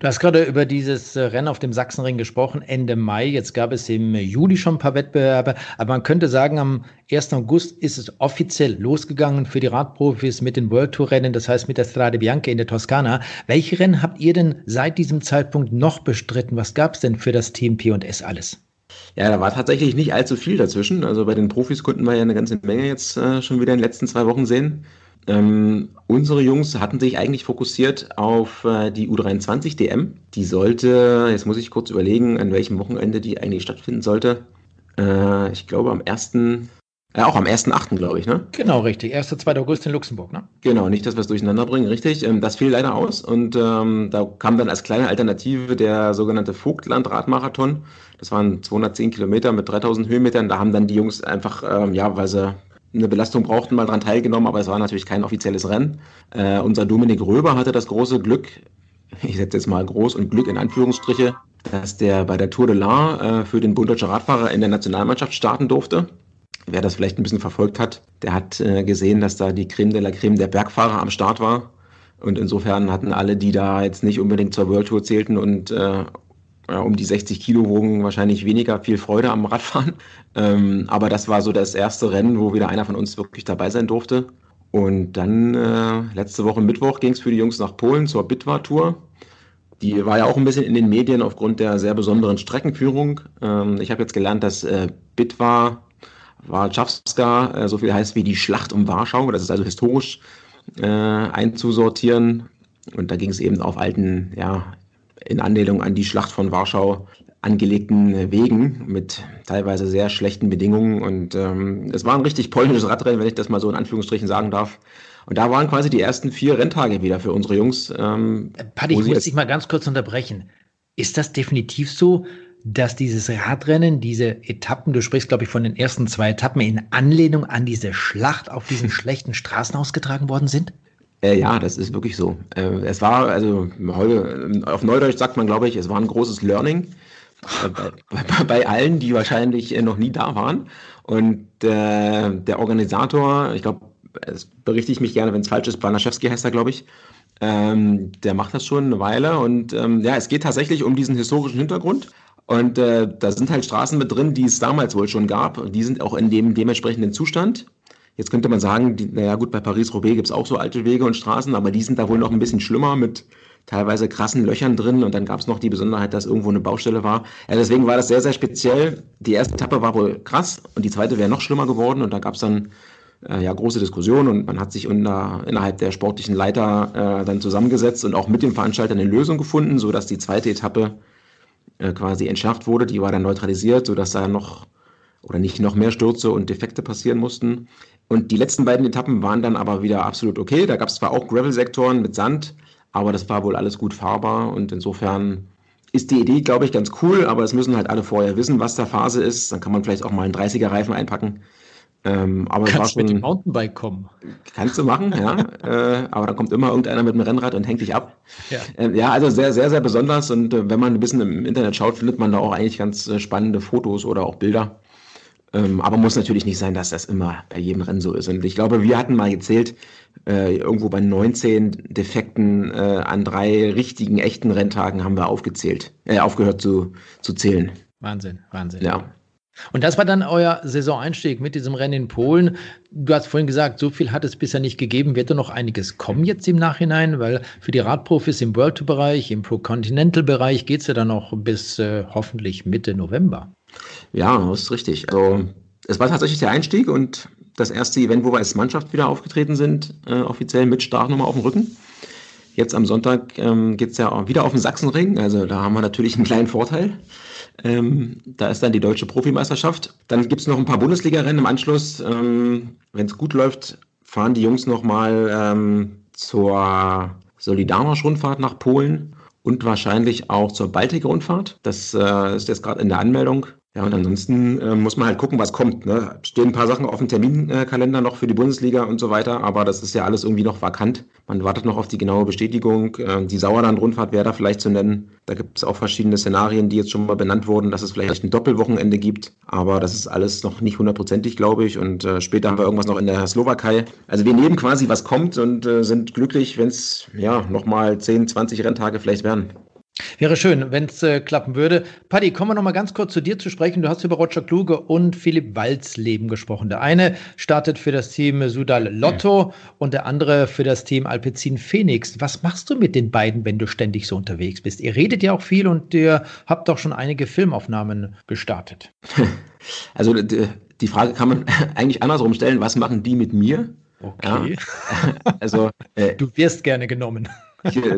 Du hast gerade über dieses äh, Rennen auf dem Sachsenring gesprochen, Ende Mai. Jetzt gab es im Juli schon ein paar Wettbewerbe, aber man könnte sagen, am 1. August ist es offiziell losgegangen für die Radprofis mit den World Tour Rennen, das heißt mit der Strade Bianca in der Toskana. Welche Rennen habt ihr denn seit diesem Zeitpunkt noch bestritten? Was gab es denn für das Team P&S alles? Ja, da war tatsächlich nicht allzu viel dazwischen. Also bei den Profis konnten wir ja eine ganze Menge jetzt äh, schon wieder in den letzten zwei Wochen sehen. Ähm, unsere Jungs hatten sich eigentlich fokussiert auf äh, die U23 DM. Die sollte, jetzt muss ich kurz überlegen, an welchem Wochenende die eigentlich stattfinden sollte. Äh, ich glaube am 1. Äh, auch am 1.8., glaube ich, ne? Genau, richtig. 1. 2. August in Luxemburg, ne? Genau, nicht, dass wir es durcheinander bringen, richtig. Ähm, das fiel leider aus und ähm, da kam dann als kleine Alternative der sogenannte Vogtland-Radmarathon. Das waren 210 Kilometer mit 3000 Höhenmetern. Da haben dann die Jungs einfach, ähm, ja, weil sie eine Belastung brauchten, mal daran teilgenommen, aber es war natürlich kein offizielles Rennen. Äh, unser Dominik Röber hatte das große Glück, ich setze jetzt mal groß und Glück in Anführungsstriche, dass der bei der Tour de l'Ain äh, für den Bund Deutscher Radfahrer in der Nationalmannschaft starten durfte. Wer das vielleicht ein bisschen verfolgt hat, der hat äh, gesehen, dass da die Creme de la Creme der Bergfahrer am Start war. Und insofern hatten alle, die da jetzt nicht unbedingt zur World Tour zählten und äh, ja, um die 60 Kilo wogen wahrscheinlich weniger viel Freude am Radfahren. Ähm, aber das war so das erste Rennen, wo wieder einer von uns wirklich dabei sein durfte. Und dann äh, letzte Woche Mittwoch ging es für die Jungs nach Polen zur Bitwa-Tour. Die war ja auch ein bisschen in den Medien aufgrund der sehr besonderen Streckenführung. Ähm, ich habe jetzt gelernt, dass äh, Bitwa Warszawska äh, so viel heißt wie die Schlacht um Warschau. Das ist also historisch äh, einzusortieren. Und da ging es eben auf alten ja, in Anlehnung an die Schlacht von Warschau angelegten Wegen mit teilweise sehr schlechten Bedingungen. Und ähm, es war ein richtig polnisches Radrennen, wenn ich das mal so in Anführungsstrichen sagen darf. Und da waren quasi die ersten vier Renntage wieder für unsere Jungs. Ähm, Paddy, ich muss dich mal ganz kurz unterbrechen. Ist das definitiv so, dass dieses Radrennen, diese Etappen, du sprichst, glaube ich, von den ersten zwei Etappen, in Anlehnung an diese Schlacht auf diesen schlechten Straßen ausgetragen worden sind? Äh, ja, das ist wirklich so. Äh, es war, also heute, auf Neudeutsch sagt man, glaube ich, es war ein großes Learning bei, bei, bei, allen, die wahrscheinlich äh, noch nie da waren. Und äh, der Organisator, ich glaube, es berichte ich mich gerne, wenn es falsch ist, Banaschewski heißt er, glaube ich, ähm, der macht das schon eine Weile. Und ähm, ja, es geht tatsächlich um diesen historischen Hintergrund. Und äh, da sind halt Straßen mit drin, die es damals wohl schon gab. Die sind auch in dem dementsprechenden Zustand. Jetzt könnte man sagen, die, naja gut, bei Paris-Roubaix gibt es auch so alte Wege und Straßen, aber die sind da wohl noch ein bisschen schlimmer mit teilweise krassen Löchern drin und dann gab es noch die Besonderheit, dass irgendwo eine Baustelle war. Ja, deswegen war das sehr, sehr speziell. Die erste Etappe war wohl krass und die zweite wäre noch schlimmer geworden und da gab es dann äh, ja große Diskussionen und man hat sich unter, innerhalb der sportlichen Leiter äh, dann zusammengesetzt und auch mit dem Veranstalter eine Lösung gefunden, sodass die zweite Etappe äh, quasi entschärft wurde. Die war dann neutralisiert, sodass da noch oder nicht noch mehr Stürze und Defekte passieren mussten. Und die letzten beiden Etappen waren dann aber wieder absolut okay. Da gab es zwar auch Gravel-Sektoren mit Sand, aber das war wohl alles gut fahrbar und insofern ist die Idee, glaube ich, ganz cool, aber es müssen halt alle vorher wissen, was da Phase ist. Dann kann man vielleicht auch mal einen 30er-Reifen einpacken. Ähm, aber Kannst schon, mit dem Mountainbike kommen. Kannst du machen, ja. äh, aber da kommt immer irgendeiner mit dem Rennrad und hängt dich ab. Ja, äh, ja also sehr, sehr, sehr besonders. Und äh, wenn man ein bisschen im Internet schaut, findet man da auch eigentlich ganz äh, spannende Fotos oder auch Bilder. Ähm, aber muss natürlich nicht sein, dass das immer bei jedem Rennen so ist. Und ich glaube, wir hatten mal gezählt, äh, irgendwo bei 19 Defekten äh, an drei richtigen, echten Renntagen haben wir aufgezählt, äh, aufgehört zu, zu zählen. Wahnsinn, Wahnsinn. Ja. Und das war dann euer Saisoneinstieg mit diesem Rennen in Polen. Du hast vorhin gesagt, so viel hat es bisher nicht gegeben. Wird da noch einiges kommen jetzt im Nachhinein? Weil für die Radprofis im World Tour-Bereich, im Pro-Continental-Bereich geht es ja dann noch bis äh, hoffentlich Mitte November. Ja, das ist richtig. Also es war tatsächlich der Einstieg und das erste Event, wo wir als Mannschaft wieder aufgetreten sind, äh, offiziell mit Startnummer auf dem Rücken. Jetzt am Sonntag ähm, geht es ja wieder auf den Sachsenring, also da haben wir natürlich einen kleinen Vorteil. Ähm, da ist dann die deutsche Profimeisterschaft. Dann gibt es noch ein paar Bundesliga-Rennen im Anschluss. Ähm, Wenn es gut läuft, fahren die Jungs nochmal ähm, zur Solidarność-Rundfahrt nach Polen und wahrscheinlich auch zur Baltik-Rundfahrt. Das äh, ist jetzt gerade in der Anmeldung. Ja, und ansonsten äh, muss man halt gucken, was kommt. Ne? Stehen ein paar Sachen auf dem Terminkalender noch für die Bundesliga und so weiter, aber das ist ja alles irgendwie noch vakant. Man wartet noch auf die genaue Bestätigung. Äh, die Sauerland-Rundfahrt wäre da vielleicht zu nennen. Da gibt es auch verschiedene Szenarien, die jetzt schon mal benannt wurden, dass es vielleicht ein Doppelwochenende gibt. Aber das ist alles noch nicht hundertprozentig, glaube ich. Und äh, später haben wir irgendwas noch in der Slowakei. Also wir nehmen quasi, was kommt und äh, sind glücklich, wenn es ja nochmal 10, 20 Renntage vielleicht werden. Wäre schön, wenn es äh, klappen würde. Paddy, kommen wir noch mal ganz kurz zu dir zu sprechen. Du hast über Roger Kluge und Philipp Walzleben gesprochen. Der eine startet für das Team Sudal Lotto ja. und der andere für das Team Alpecin Phoenix. Was machst du mit den beiden, wenn du ständig so unterwegs bist? Ihr redet ja auch viel und ihr habt doch schon einige Filmaufnahmen gestartet. Also die Frage kann man eigentlich andersrum stellen. Was machen die mit mir? Okay. Ja. Also, äh, du wirst gerne genommen.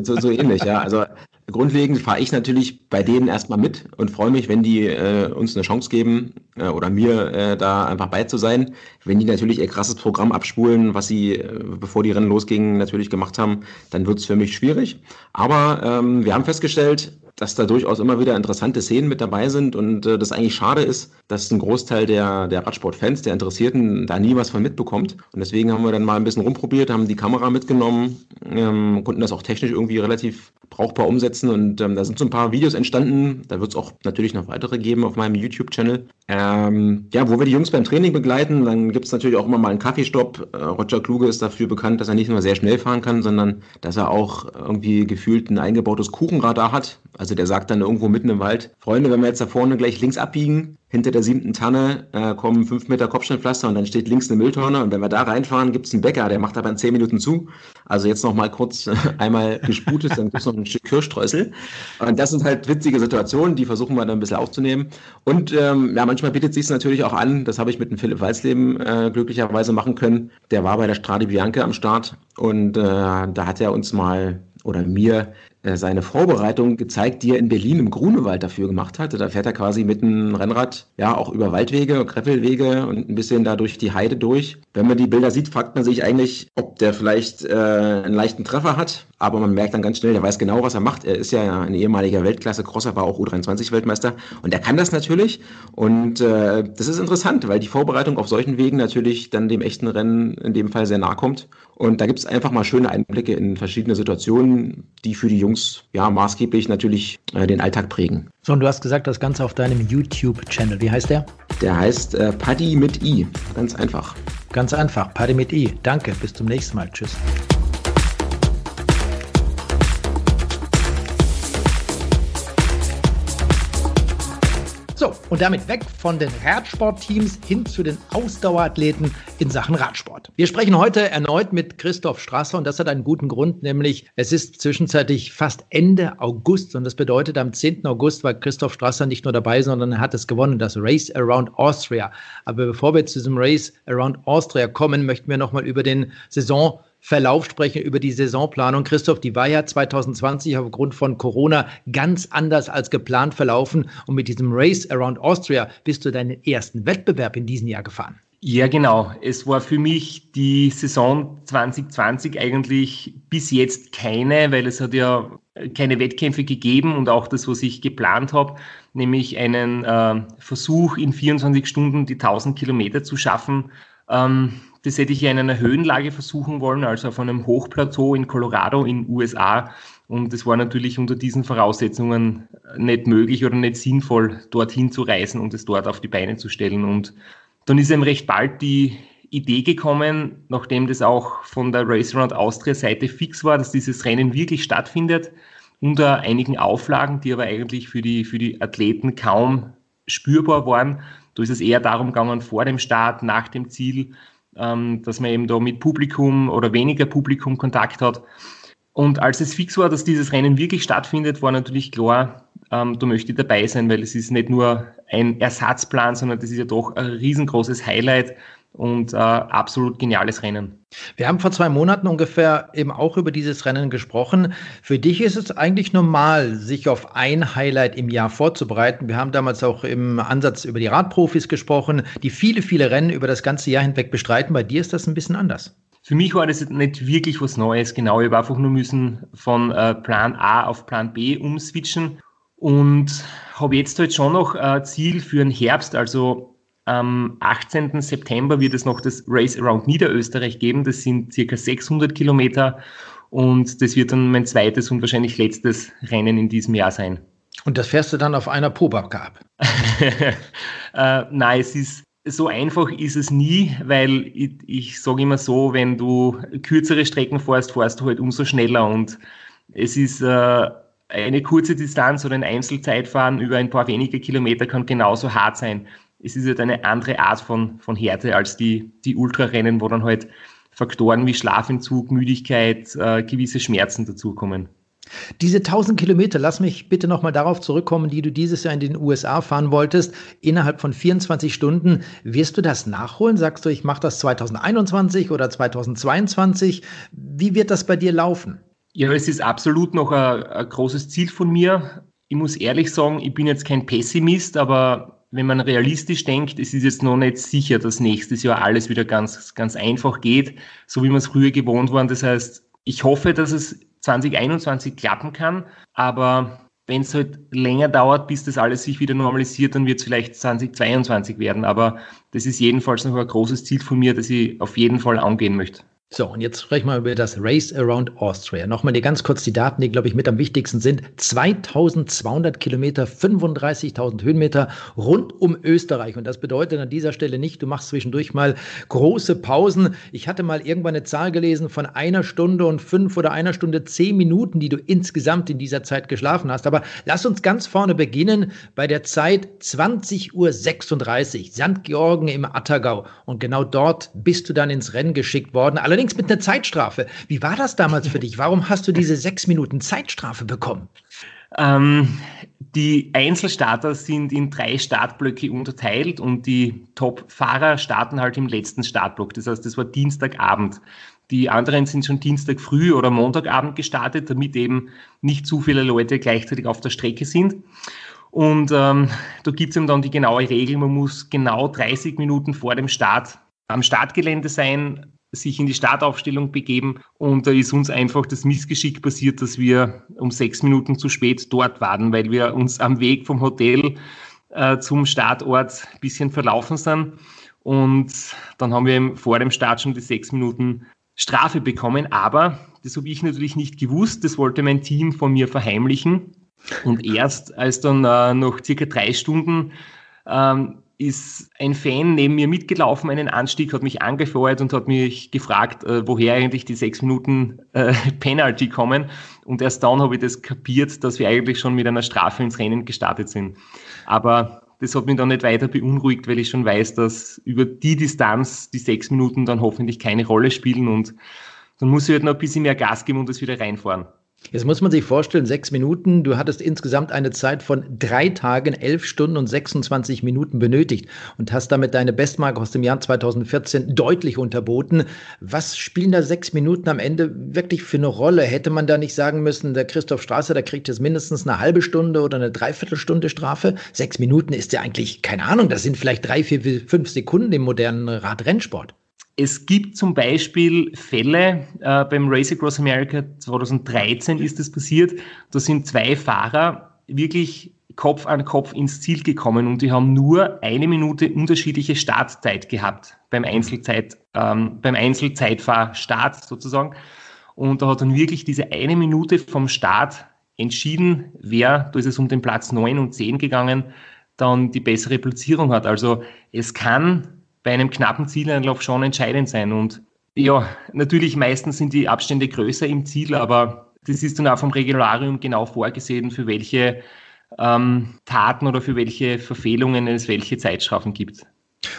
So, so ähnlich, ja. Also grundlegend fahre ich natürlich bei denen erstmal mit und freue mich, wenn die äh, uns eine Chance geben äh, oder mir äh, da einfach bei zu sein. Wenn die natürlich ihr krasses Programm abspulen, was sie, äh, bevor die Rennen losgingen, natürlich gemacht haben, dann wird es für mich schwierig. Aber ähm, wir haben festgestellt, dass da durchaus immer wieder interessante Szenen mit dabei sind und äh, das eigentlich schade ist, dass ein Großteil der, der Radsportfans, der Interessierten, da nie was von mitbekommt. Und deswegen haben wir dann mal ein bisschen rumprobiert, haben die Kamera mitgenommen, ähm, konnten das auch technisch irgendwie relativ brauchbar umsetzen und ähm, da sind so ein paar Videos entstanden. Da wird es auch natürlich noch weitere geben auf meinem YouTube-Channel. Ähm, ja, wo wir die Jungs beim Training begleiten, dann gibt es natürlich auch immer mal einen Kaffeestopp. Äh, Roger Kluge ist dafür bekannt, dass er nicht nur sehr schnell fahren kann, sondern dass er auch irgendwie gefühlt ein eingebautes Kuchenradar hat. Also der sagt dann irgendwo mitten im Wald, Freunde, wenn wir jetzt da vorne gleich links abbiegen, hinter der siebten Tanne äh, kommen fünf Meter Kopfsteinpflaster und dann steht links eine Mülltonne und wenn wir da reinfahren, gibt es einen Bäcker, der macht aber in zehn Minuten zu. Also jetzt noch mal kurz einmal gesputet, dann gibt es noch ein Stück Kirschstreusel. Und das sind halt witzige Situationen, die versuchen wir dann ein bisschen aufzunehmen. Und ähm, ja, manchmal bietet sich es natürlich auch an, das habe ich mit dem Philipp Walsleben äh, glücklicherweise machen können. Der war bei der Strade Bianca am Start und äh, da hat er uns mal oder mir seine Vorbereitung gezeigt, die er in Berlin im Grunewald dafür gemacht hatte. Da fährt er quasi mit einem Rennrad ja auch über Waldwege, Greffelwege und ein bisschen da durch die Heide durch. Wenn man die Bilder sieht, fragt man sich eigentlich, ob der vielleicht äh, einen leichten Treffer hat. Aber man merkt dann ganz schnell, der weiß genau, was er macht. Er ist ja ein ehemaliger Weltklasse-Crosser, war auch U23-Weltmeister und er kann das natürlich. Und äh, das ist interessant, weil die Vorbereitung auf solchen Wegen natürlich dann dem echten Rennen in dem Fall sehr nahe kommt. Und da gibt es einfach mal schöne Einblicke in verschiedene Situationen, die für die Jungs ja maßgeblich natürlich äh, den Alltag prägen. So, und du hast gesagt, das Ganze auf deinem YouTube-Channel. Wie heißt der? Der heißt äh, Paddy mit I. Ganz einfach. Ganz einfach. Paddy mit I. Danke. Bis zum nächsten Mal. Tschüss. So, und damit weg von den Radsportteams hin zu den Ausdauerathleten in Sachen Radsport. Wir sprechen heute erneut mit Christoph Strasser und das hat einen guten Grund, nämlich es ist zwischenzeitlich fast Ende August und das bedeutet, am 10. August war Christoph Strasser nicht nur dabei, sondern er hat es gewonnen, das Race Around Austria. Aber bevor wir zu diesem Race Around Austria kommen, möchten wir nochmal über den Saison Verlauf sprechen, über die Saisonplanung. Christoph, die war ja 2020 aufgrund von Corona ganz anders als geplant verlaufen. Und mit diesem Race Around Austria bist du deinen ersten Wettbewerb in diesem Jahr gefahren. Ja, genau. Es war für mich die Saison 2020 eigentlich bis jetzt keine, weil es hat ja keine Wettkämpfe gegeben und auch das, was ich geplant habe, nämlich einen äh, Versuch in 24 Stunden die 1000 Kilometer zu schaffen. Ähm, das hätte ich ja in einer Höhenlage versuchen wollen, also auf einem Hochplateau in Colorado in USA. Und es war natürlich unter diesen Voraussetzungen nicht möglich oder nicht sinnvoll, dorthin zu reisen und es dort auf die Beine zu stellen. Und dann ist eben recht bald die Idee gekommen, nachdem das auch von der Race Around Austria Seite fix war, dass dieses Rennen wirklich stattfindet, unter einigen Auflagen, die aber eigentlich für die, für die Athleten kaum spürbar waren. Da ist es eher darum gegangen, vor dem Start, nach dem Ziel, ähm, dass man eben da mit Publikum oder weniger Publikum Kontakt hat. Und als es fix war, dass dieses Rennen wirklich stattfindet, war natürlich klar, ähm, da möchte ich dabei sein, weil es ist nicht nur ein Ersatzplan, sondern das ist ja doch ein riesengroßes Highlight und äh, absolut geniales Rennen. Wir haben vor zwei Monaten ungefähr eben auch über dieses Rennen gesprochen. Für dich ist es eigentlich normal, sich auf ein Highlight im Jahr vorzubereiten. Wir haben damals auch im Ansatz über die Radprofis gesprochen, die viele, viele Rennen über das ganze Jahr hinweg bestreiten. Bei dir ist das ein bisschen anders. Für mich war das nicht wirklich was Neues, genau. Ich habe einfach nur müssen von äh, Plan A auf Plan B umswitchen und habe jetzt halt schon noch ein äh, Ziel für den Herbst, also am 18. September wird es noch das Race Around Niederösterreich geben. Das sind circa 600 Kilometer und das wird dann mein zweites und wahrscheinlich letztes Rennen in diesem Jahr sein. Und das fährst du dann auf einer Pobacke ab? äh, nein, es ist so einfach ist es nie, weil ich, ich sage immer so, wenn du kürzere Strecken fährst, fährst du halt umso schneller und es ist äh, eine kurze Distanz oder ein Einzelzeitfahren über ein paar wenige Kilometer kann genauso hart sein es ist halt eine andere Art von, von Härte als die, die Ultrarennen, wo dann halt Faktoren wie Schlafentzug, Müdigkeit, äh, gewisse Schmerzen dazukommen. Diese 1000 Kilometer, lass mich bitte nochmal darauf zurückkommen, die du dieses Jahr in den USA fahren wolltest, innerhalb von 24 Stunden. Wirst du das nachholen? Sagst du, ich mache das 2021 oder 2022? Wie wird das bei dir laufen? Ja, es ist absolut noch ein, ein großes Ziel von mir. Ich muss ehrlich sagen, ich bin jetzt kein Pessimist, aber wenn man realistisch denkt, es ist jetzt noch nicht sicher, dass nächstes Jahr alles wieder ganz, ganz einfach geht, so wie man es früher gewohnt waren. Das heißt, ich hoffe, dass es 2021 klappen kann, aber wenn es halt länger dauert, bis das alles sich wieder normalisiert, dann wird es vielleicht 2022 werden. Aber das ist jedenfalls noch ein großes Ziel von mir, das ich auf jeden Fall angehen möchte. So, und jetzt sprechen wir über das Race Around Austria. Nochmal die ganz kurz die Daten, die, glaube ich, mit am wichtigsten sind. 2200 Kilometer, 35.000 Höhenmeter rund um Österreich. Und das bedeutet an dieser Stelle nicht, du machst zwischendurch mal große Pausen. Ich hatte mal irgendwann eine Zahl gelesen von einer Stunde und fünf oder einer Stunde zehn Minuten, die du insgesamt in dieser Zeit geschlafen hast. Aber lass uns ganz vorne beginnen bei der Zeit 20.36 Uhr, St. Georgen im Attergau. Und genau dort bist du dann ins Rennen geschickt worden. Allerdings allerdings mit einer Zeitstrafe. Wie war das damals für dich? Warum hast du diese sechs Minuten Zeitstrafe bekommen? Ähm, die Einzelstarter sind in drei Startblöcke unterteilt und die Top-Fahrer starten halt im letzten Startblock. Das heißt, das war Dienstagabend. Die anderen sind schon Dienstag früh oder Montagabend gestartet, damit eben nicht zu viele Leute gleichzeitig auf der Strecke sind. Und ähm, da gibt es eben dann die genaue Regel, man muss genau 30 Minuten vor dem Start am Startgelände sein, sich in die Startaufstellung begeben und da ist uns einfach das Missgeschick passiert, dass wir um sechs Minuten zu spät dort waren, weil wir uns am Weg vom Hotel äh, zum Startort ein bisschen verlaufen sind. Und dann haben wir vor dem Start schon die sechs Minuten Strafe bekommen, aber das habe ich natürlich nicht gewusst, das wollte mein Team von mir verheimlichen. Und erst als dann äh, noch circa drei Stunden ähm, ist ein Fan neben mir mitgelaufen, einen Anstieg, hat mich angefeuert und hat mich gefragt, äh, woher eigentlich die sechs Minuten äh, Penalty kommen. Und erst dann habe ich das kapiert, dass wir eigentlich schon mit einer Strafe ins Rennen gestartet sind. Aber das hat mich dann nicht weiter beunruhigt, weil ich schon weiß, dass über die Distanz die sechs Minuten dann hoffentlich keine Rolle spielen und dann muss ich halt noch ein bisschen mehr Gas geben und das wieder reinfahren. Jetzt muss man sich vorstellen, sechs Minuten. Du hattest insgesamt eine Zeit von drei Tagen, elf Stunden und 26 Minuten benötigt und hast damit deine Bestmarke aus dem Jahr 2014 deutlich unterboten. Was spielen da sechs Minuten am Ende wirklich für eine Rolle? Hätte man da nicht sagen müssen, der Christoph Straße, der kriegt jetzt mindestens eine halbe Stunde oder eine Dreiviertelstunde Strafe? Sechs Minuten ist ja eigentlich, keine Ahnung, das sind vielleicht drei, vier, fünf Sekunden im modernen Radrennsport. Es gibt zum Beispiel Fälle, äh, beim Race Across America 2013 ist das passiert, da sind zwei Fahrer wirklich Kopf an Kopf ins Ziel gekommen und die haben nur eine Minute unterschiedliche Startzeit gehabt beim Einzelzeit, ähm, beim Einzelzeitfahrstart sozusagen. Und da hat dann wirklich diese eine Minute vom Start entschieden, wer, da ist es um den Platz 9 und 10 gegangen, dann die bessere Platzierung hat. Also es kann bei einem knappen Zieleinlauf schon entscheidend sein. Und ja, natürlich meistens sind die Abstände größer im Ziel, aber das ist dann auch vom Regularium genau vorgesehen, für welche ähm, Taten oder für welche Verfehlungen es welche Zeitstrafen gibt.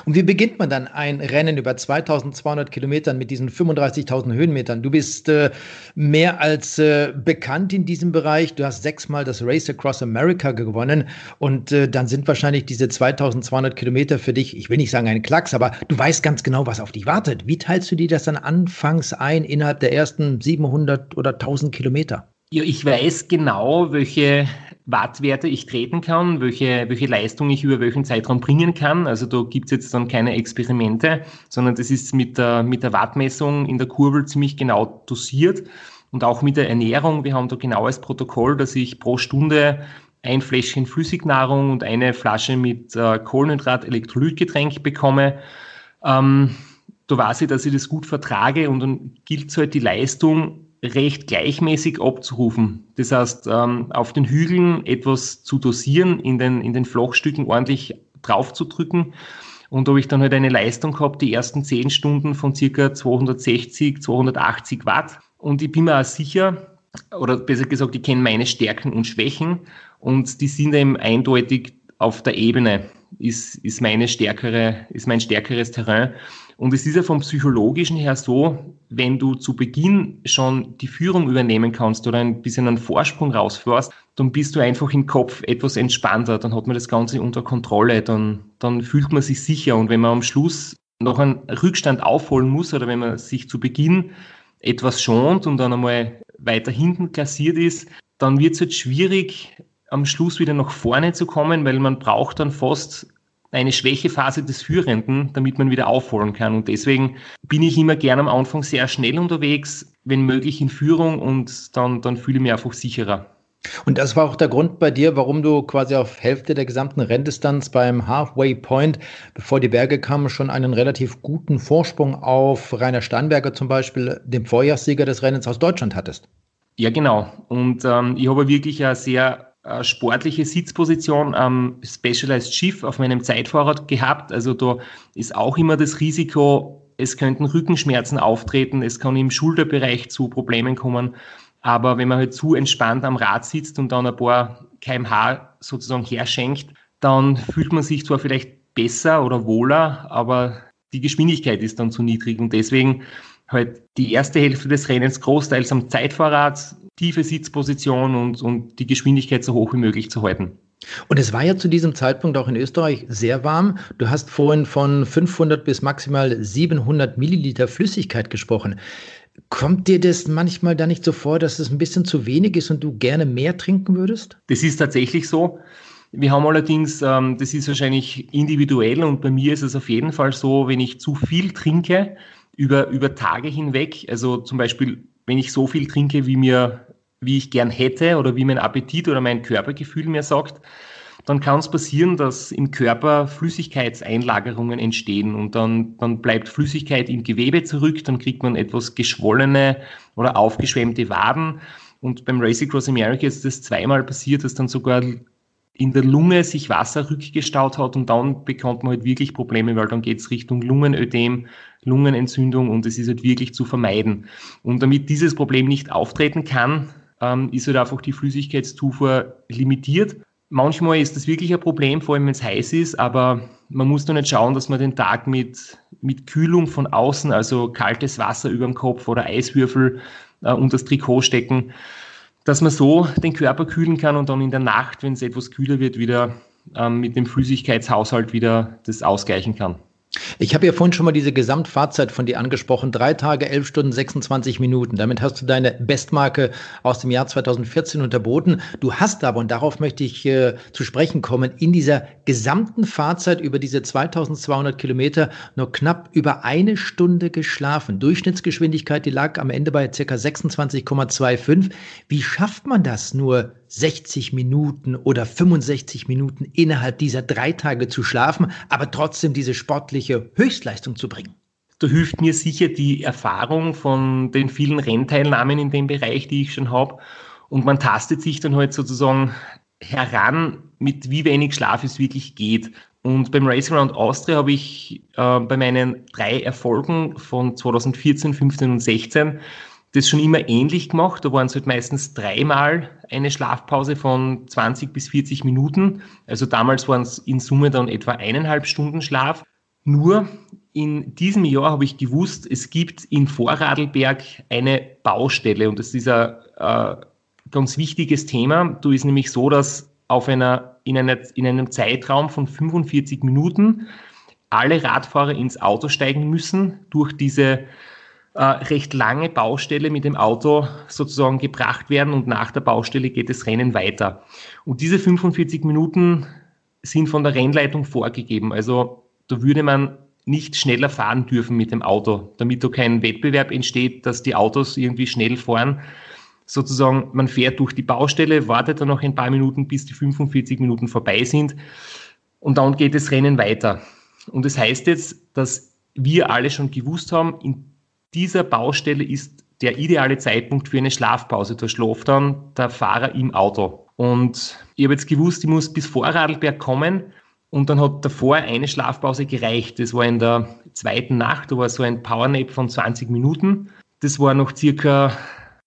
Und wie beginnt man dann ein Rennen über 2200 Kilometern mit diesen 35.000 Höhenmetern? Du bist äh, mehr als äh, bekannt in diesem Bereich. Du hast sechsmal das Race Across America gewonnen. Und äh, dann sind wahrscheinlich diese 2200 Kilometer für dich, ich will nicht sagen ein Klacks, aber du weißt ganz genau, was auf dich wartet. Wie teilst du dir das dann anfangs ein innerhalb der ersten 700 oder 1000 Kilometer? Ja, ich weiß genau, welche Wattwerte ich treten kann, welche, welche Leistung ich über welchen Zeitraum bringen kann. Also da gibt es jetzt dann keine Experimente, sondern das ist mit der, mit der Wattmessung in der Kurbel ziemlich genau dosiert und auch mit der Ernährung. Wir haben da genaues Protokoll, dass ich pro Stunde ein Fläschchen Flüssignahrung und eine Flasche mit äh, Kohlenhydrat-Elektrolytgetränk bekomme. Ähm, da weiß ich, dass ich das gut vertrage und dann gilt halt die Leistung recht gleichmäßig abzurufen. Das heißt, ähm, auf den Hügeln etwas zu dosieren, in den, in den Flochstücken ordentlich draufzudrücken. Und da habe ich dann halt eine Leistung gehabt, die ersten zehn Stunden von circa 260, 280 Watt. Und ich bin mir auch sicher, oder besser gesagt, ich kenne meine Stärken und Schwächen und die sind eben eindeutig auf der Ebene, ist, ist meine stärkere, ist mein stärkeres Terrain. Und es ist ja vom Psychologischen her so, wenn du zu Beginn schon die Führung übernehmen kannst oder ein bisschen einen Vorsprung rausfährst, dann bist du einfach im Kopf etwas entspannter, dann hat man das Ganze unter Kontrolle, dann, dann fühlt man sich sicher. Und wenn man am Schluss noch einen Rückstand aufholen muss oder wenn man sich zu Beginn etwas schont und dann einmal weiter hinten klassiert ist, dann wird es halt schwierig, am Schluss wieder nach vorne zu kommen, weil man braucht dann fast eine Schwächephase des Führenden, damit man wieder aufholen kann. Und deswegen bin ich immer gern am Anfang sehr schnell unterwegs, wenn möglich in Führung und dann, dann fühle ich mich einfach sicherer. Und das war auch der Grund bei dir, warum du quasi auf Hälfte der gesamten Renndistanz beim Halfway Point, bevor die Berge kamen, schon einen relativ guten Vorsprung auf Rainer Steinberger zum Beispiel, dem Vorjahrssieger des Rennens aus Deutschland hattest. Ja, genau. Und ähm, ich habe wirklich eine sehr äh, sportliche Sitzposition am Specialized Schiff auf meinem Zeitfahrrad gehabt. Also da ist auch immer das Risiko, es könnten Rückenschmerzen auftreten, es kann im Schulterbereich zu Problemen kommen. Aber wenn man halt zu entspannt am Rad sitzt und dann ein paar kmh sozusagen herschenkt, dann fühlt man sich zwar vielleicht besser oder wohler, aber die Geschwindigkeit ist dann zu niedrig und deswegen halt die erste Hälfte des Rennens großteils am Zeitfahrrad, tiefe Sitzposition und, und die Geschwindigkeit so hoch wie möglich zu halten. Und es war ja zu diesem Zeitpunkt auch in Österreich sehr warm. Du hast vorhin von 500 bis maximal 700 Milliliter Flüssigkeit gesprochen. Kommt dir das manchmal da nicht so vor, dass es ein bisschen zu wenig ist und du gerne mehr trinken würdest? Das ist tatsächlich so. Wir haben allerdings, ähm, das ist wahrscheinlich individuell und bei mir ist es auf jeden Fall so, wenn ich zu viel trinke über, über Tage hinweg, also zum Beispiel, wenn ich so viel trinke, wie mir wie ich gern hätte oder wie mein Appetit oder mein Körpergefühl mir sagt, dann kann es passieren, dass im Körper Flüssigkeitseinlagerungen entstehen und dann, dann bleibt Flüssigkeit im Gewebe zurück, dann kriegt man etwas geschwollene oder aufgeschwemmte Waden. Und beim Race Across America ist das zweimal passiert, dass dann sogar in der Lunge sich Wasser rückgestaut hat und dann bekommt man halt wirklich Probleme, weil dann geht es Richtung Lungenödem, Lungenentzündung und es ist halt wirklich zu vermeiden. Und damit dieses Problem nicht auftreten kann, ähm, ist halt einfach die Flüssigkeitszufuhr limitiert. Manchmal ist das wirklich ein Problem, vor allem wenn es heiß ist, aber man muss dann nicht schauen, dass man den Tag mit, mit Kühlung von außen, also kaltes Wasser über dem Kopf oder Eiswürfel äh, unter das Trikot stecken, dass man so den Körper kühlen kann und dann in der Nacht, wenn es etwas kühler wird, wieder ähm, mit dem Flüssigkeitshaushalt wieder das ausgleichen kann. Ich habe ja vorhin schon mal diese Gesamtfahrzeit von dir angesprochen. Drei Tage, elf Stunden, 26 Minuten. Damit hast du deine Bestmarke aus dem Jahr 2014 unterboten. Du hast aber, und darauf möchte ich äh, zu sprechen kommen, in dieser gesamten Fahrzeit über diese 2200 Kilometer nur knapp über eine Stunde geschlafen. Durchschnittsgeschwindigkeit, die lag am Ende bei ca. 26,25. Wie schafft man das nur 60 Minuten oder 65 Minuten innerhalb dieser drei Tage zu schlafen, aber trotzdem diese sportliche Höchstleistung zu bringen? Da hilft mir sicher die Erfahrung von den vielen Rennteilnahmen in dem Bereich, die ich schon habe. Und man tastet sich dann halt sozusagen heran, mit wie wenig Schlaf es wirklich geht. Und beim Race Around Austria habe ich äh, bei meinen drei Erfolgen von 2014, 15 und 16 das schon immer ähnlich gemacht. Da waren es halt meistens dreimal eine Schlafpause von 20 bis 40 Minuten. Also damals waren es in Summe dann etwa eineinhalb Stunden Schlaf. Nur in diesem Jahr habe ich gewusst, es gibt in Vorarlberg eine Baustelle und das ist ein äh, ganz wichtiges Thema. Du ist nämlich so, dass auf einer, in, einer, in einem Zeitraum von 45 Minuten alle Radfahrer ins Auto steigen müssen, durch diese äh, recht lange Baustelle mit dem Auto sozusagen gebracht werden und nach der Baustelle geht das Rennen weiter. Und diese 45 Minuten sind von der Rennleitung vorgegeben. Also da würde man nicht schneller fahren dürfen mit dem Auto, damit da kein Wettbewerb entsteht, dass die Autos irgendwie schnell fahren. Sozusagen, man fährt durch die Baustelle, wartet dann noch ein paar Minuten, bis die 45 Minuten vorbei sind und dann geht das Rennen weiter. Und das heißt jetzt, dass wir alle schon gewusst haben, in dieser Baustelle ist der ideale Zeitpunkt für eine Schlafpause. Da schläft dann der Fahrer im Auto. Und ich habe jetzt gewusst, ich muss bis vor Radlberg kommen. Und dann hat davor eine Schlafpause gereicht. Das war in der zweiten Nacht, da war so ein Powernap von 20 Minuten. Das war noch circa,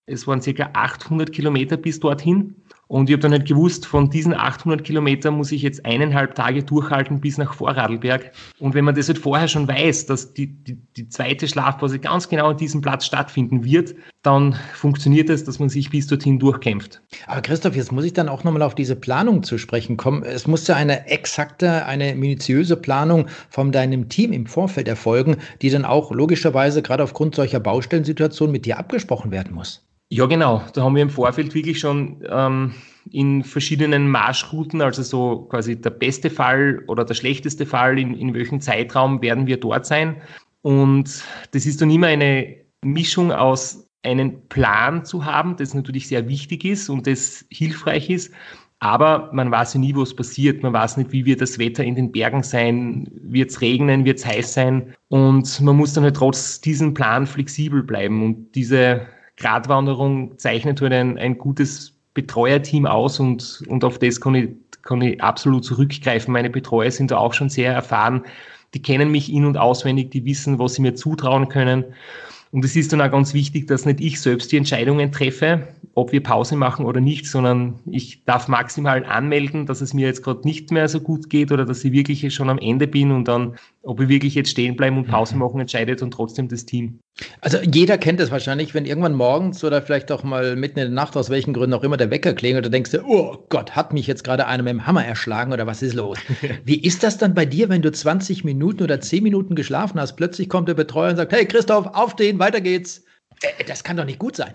es waren circa 800 Kilometer bis dorthin. Und ich habe dann nicht gewusst, von diesen 800 Kilometern muss ich jetzt eineinhalb Tage durchhalten bis nach Vorarlberg. Und wenn man das halt vorher schon weiß, dass die, die, die zweite Schlafpause ganz genau an diesem Platz stattfinden wird, dann funktioniert es, dass man sich bis dorthin durchkämpft. Aber Christoph, jetzt muss ich dann auch nochmal auf diese Planung zu sprechen kommen. Es muss ja eine exakte, eine minutiöse Planung von deinem Team im Vorfeld erfolgen, die dann auch logischerweise gerade aufgrund solcher Baustellensituationen mit dir abgesprochen werden muss. Ja, genau. Da haben wir im Vorfeld wirklich schon ähm, in verschiedenen Marschrouten, also so quasi der beste Fall oder der schlechteste Fall, in, in welchem Zeitraum werden wir dort sein. Und das ist dann immer eine Mischung aus einen Plan zu haben, das natürlich sehr wichtig ist und das hilfreich ist. Aber man weiß ja nie, was passiert. Man weiß nicht, wie wird das Wetter in den Bergen sein. Wird es regnen? Wird es heiß sein? Und man muss dann halt trotz diesem Plan flexibel bleiben. Und diese Gratwanderung zeichnet halt ein, ein gutes Betreuerteam aus und, und auf das kann ich, kann ich absolut zurückgreifen. Meine Betreuer sind da auch schon sehr erfahren. Die kennen mich in- und auswendig, die wissen, was sie mir zutrauen können. Und es ist dann auch ganz wichtig, dass nicht ich selbst die Entscheidungen treffe, ob wir Pause machen oder nicht, sondern ich darf maximal anmelden, dass es mir jetzt gerade nicht mehr so gut geht oder dass ich wirklich schon am Ende bin und dann, ob wir wirklich jetzt stehen bleiben und Pause mhm. machen, entscheidet und trotzdem das Team. Also jeder kennt es wahrscheinlich, wenn irgendwann morgens oder vielleicht auch mal mitten in der Nacht, aus welchen Gründen auch immer, der Wecker klingelt, da denkst du, oh Gott, hat mich jetzt gerade einer mit dem Hammer erschlagen oder was ist los? Wie ist das dann bei dir, wenn du 20 Minuten oder 10 Minuten geschlafen hast? Plötzlich kommt der Betreuer und sagt, hey Christoph, aufstehen, weiter geht's. Äh, das kann doch nicht gut sein.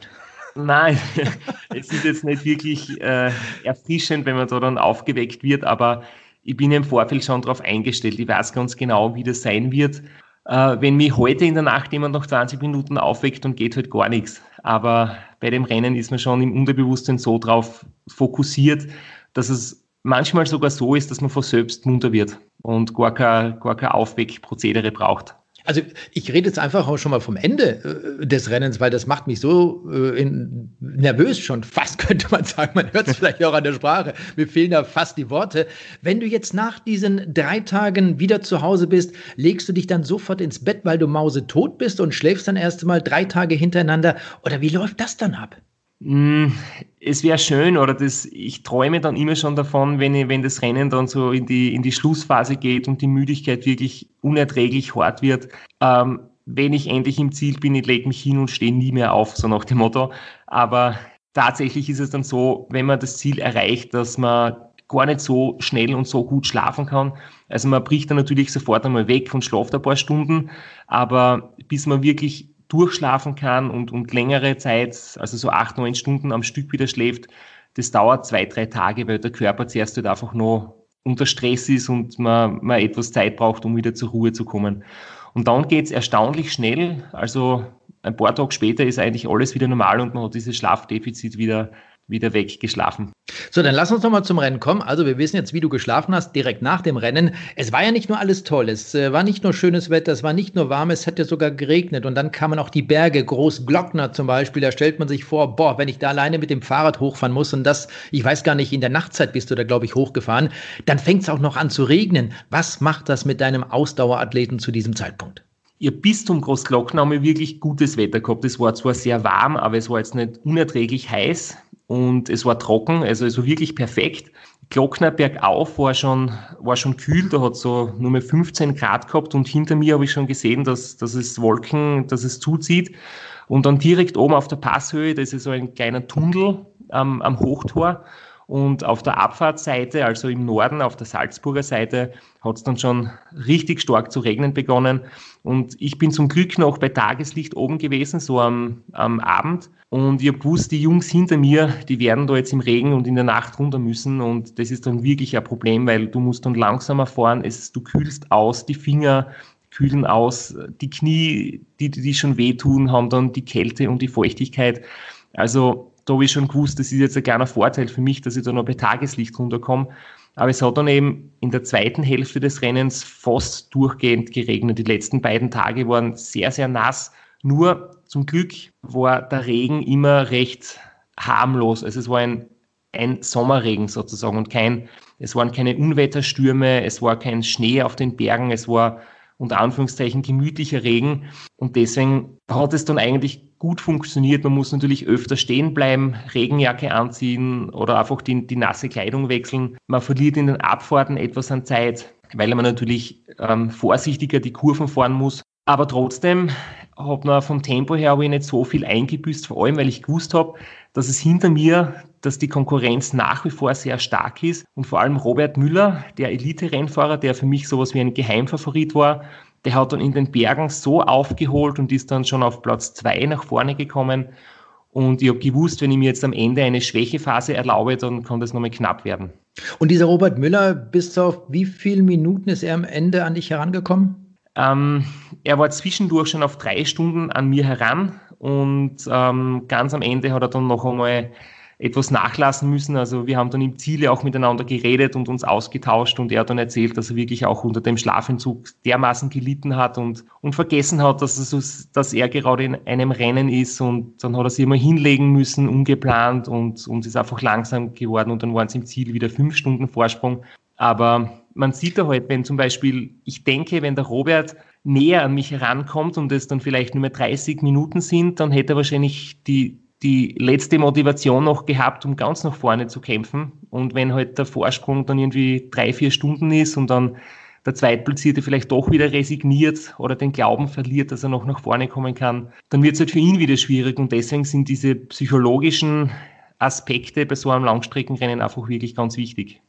Nein, es ist jetzt nicht wirklich äh, erfrischend, wenn man da dann aufgeweckt wird, aber ich bin im Vorfeld schon darauf eingestellt. Ich weiß ganz genau, wie das sein wird. Äh, wenn mich heute in der Nacht jemand noch 20 Minuten aufweckt, dann geht halt gar nichts. Aber bei dem Rennen ist man schon im Unterbewusstsein so drauf fokussiert, dass es manchmal sogar so ist, dass man vor selbst munter wird und gar kein, gar kein Aufweckprozedere braucht. Also ich rede jetzt einfach auch schon mal vom Ende äh, des Rennens, weil das macht mich so äh, in, nervös schon fast, könnte man sagen. Man hört es vielleicht auch an der Sprache. Mir fehlen da fast die Worte. Wenn du jetzt nach diesen drei Tagen wieder zu Hause bist, legst du dich dann sofort ins Bett, weil du mausetot bist und schläfst dann erst mal drei Tage hintereinander? Oder wie läuft das dann ab? Hm, es wäre schön, oder das, ich träume dann immer schon davon, wenn, ich, wenn das Rennen dann so in die, in die Schlussphase geht und die Müdigkeit wirklich unerträglich hart wird. Ähm, wenn ich endlich im Ziel bin, ich lege mich hin und stehe nie mehr auf, so nach dem Motto. Aber tatsächlich ist es dann so, wenn man das Ziel erreicht, dass man gar nicht so schnell und so gut schlafen kann. Also man bricht dann natürlich sofort einmal weg und schlaft ein paar Stunden, aber bis man wirklich durchschlafen kann und, und längere Zeit, also so acht, neun Stunden am Stück wieder schläft, das dauert zwei, drei Tage, weil der Körper zuerst halt einfach noch unter Stress ist und man, man etwas Zeit braucht, um wieder zur Ruhe zu kommen. Und dann geht's erstaunlich schnell. Also ein paar Tage später ist eigentlich alles wieder normal und man hat dieses Schlafdefizit wieder wieder weggeschlafen. So, dann lass uns nochmal zum Rennen kommen. Also wir wissen jetzt, wie du geschlafen hast, direkt nach dem Rennen. Es war ja nicht nur alles toll. Es äh, war nicht nur schönes Wetter, es war nicht nur warm, es hat ja sogar geregnet. Und dann kamen auch die Berge, Großglockner zum Beispiel. Da stellt man sich vor, boah, wenn ich da alleine mit dem Fahrrad hochfahren muss und das, ich weiß gar nicht, in der Nachtzeit bist du da, glaube ich, hochgefahren, dann fängt es auch noch an zu regnen. Was macht das mit deinem Ausdauerathleten zu diesem Zeitpunkt? Ihr bis zum Großglockner haben wir wirklich gutes Wetter gehabt. Es war zwar sehr warm, aber es war jetzt nicht unerträglich heiß und es war trocken, also, also wirklich perfekt. Glockner bergauf war schon, war schon kühl, da hat so nur mehr 15 Grad gehabt und hinter mir habe ich schon gesehen, dass, dass es Wolken, dass es zuzieht. Und dann direkt oben auf der Passhöhe, das ist so ein kleiner Tunnel ähm, am Hochtor. Und auf der Abfahrtsseite, also im Norden, auf der Salzburger Seite, hat es dann schon richtig stark zu regnen begonnen. Und ich bin zum Glück noch bei Tageslicht oben gewesen, so am, am Abend. Und ich habe gewusst, die Jungs hinter mir, die werden da jetzt im Regen und in der Nacht runter müssen. Und das ist dann wirklich ein Problem, weil du musst dann langsamer fahren. Es, du kühlst aus, die Finger kühlen aus, die Knie, die, die schon wehtun, haben dann die Kälte und die Feuchtigkeit. Also da habe ich schon gewusst, das ist jetzt ein kleiner Vorteil für mich, dass ich da noch bei Tageslicht runterkomme. Aber es hat dann eben in der zweiten Hälfte des Rennens fast durchgehend geregnet. Die letzten beiden Tage waren sehr, sehr nass. Nur zum Glück war der Regen immer recht harmlos. Also es war ein, ein Sommerregen sozusagen und kein, es waren keine Unwetterstürme, es war kein Schnee auf den Bergen, es war unter Anführungszeichen gemütlicher Regen. Und deswegen hat es dann eigentlich gut funktioniert. Man muss natürlich öfter stehen bleiben, Regenjacke anziehen oder einfach die, die nasse Kleidung wechseln. Man verliert in den Abfahrten etwas an Zeit, weil man natürlich ähm, vorsichtiger die Kurven fahren muss. Aber trotzdem habe man vom Tempo her aber nicht so viel eingebüßt, vor allem weil ich gewusst habe, dass es hinter mir, dass die Konkurrenz nach wie vor sehr stark ist und vor allem Robert Müller, der Elite-Rennfahrer, der für mich sowas wie ein Geheimfavorit war, der hat dann in den Bergen so aufgeholt und ist dann schon auf Platz zwei nach vorne gekommen. Und ich habe gewusst, wenn ich mir jetzt am Ende eine Schwächephase erlaube, dann kann das nochmal knapp werden. Und dieser Robert Müller, bis auf wie viele Minuten ist er am Ende an dich herangekommen? Ähm, er war zwischendurch schon auf drei Stunden an mir heran und ähm, ganz am Ende hat er dann noch einmal etwas nachlassen müssen. Also wir haben dann im Ziele auch miteinander geredet und uns ausgetauscht und er hat dann erzählt, dass er wirklich auch unter dem Schlafentzug dermaßen gelitten hat und, und vergessen hat, dass, es, dass er gerade in einem Rennen ist und dann hat er sich immer hinlegen müssen, ungeplant und, und ist einfach langsam geworden und dann waren es im Ziel wieder fünf Stunden Vorsprung. Aber man sieht da halt, wenn zum Beispiel, ich denke, wenn der Robert näher an mich herankommt und es dann vielleicht nur mehr 30 Minuten sind, dann hätte er wahrscheinlich die, die letzte Motivation noch gehabt, um ganz nach vorne zu kämpfen. Und wenn halt der Vorsprung dann irgendwie drei, vier Stunden ist und dann der Zweitplatzierte vielleicht doch wieder resigniert oder den Glauben verliert, dass er noch nach vorne kommen kann, dann wird es halt für ihn wieder schwierig. Und deswegen sind diese psychologischen Aspekte bei so einem Langstreckenrennen einfach wirklich ganz wichtig.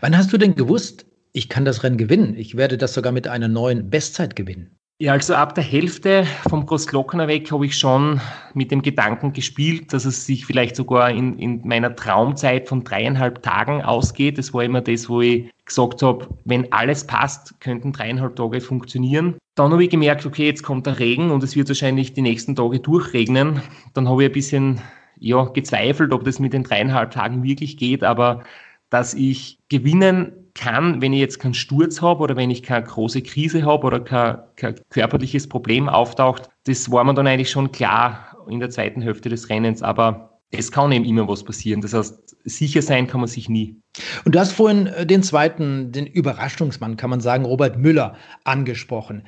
Wann hast du denn gewusst, ich kann das Rennen gewinnen? Ich werde das sogar mit einer neuen Bestzeit gewinnen. Ja, also ab der Hälfte vom Großglockner weg habe ich schon mit dem Gedanken gespielt, dass es sich vielleicht sogar in, in meiner Traumzeit von dreieinhalb Tagen ausgeht. Das war immer das, wo ich gesagt habe, wenn alles passt, könnten dreieinhalb Tage funktionieren. Dann habe ich gemerkt, okay, jetzt kommt der Regen und es wird wahrscheinlich die nächsten Tage durchregnen. Dann habe ich ein bisschen ja, gezweifelt, ob das mit den dreieinhalb Tagen wirklich geht, aber dass ich gewinnen kann, wenn ich jetzt keinen Sturz habe oder wenn ich keine große Krise habe oder kein, kein körperliches Problem auftaucht, das war mir dann eigentlich schon klar in der zweiten Hälfte des Rennens. Aber es kann eben immer was passieren. Das heißt, sicher sein kann man sich nie. Und du hast vorhin äh, den zweiten, den Überraschungsmann, kann man sagen, Robert Müller, angesprochen.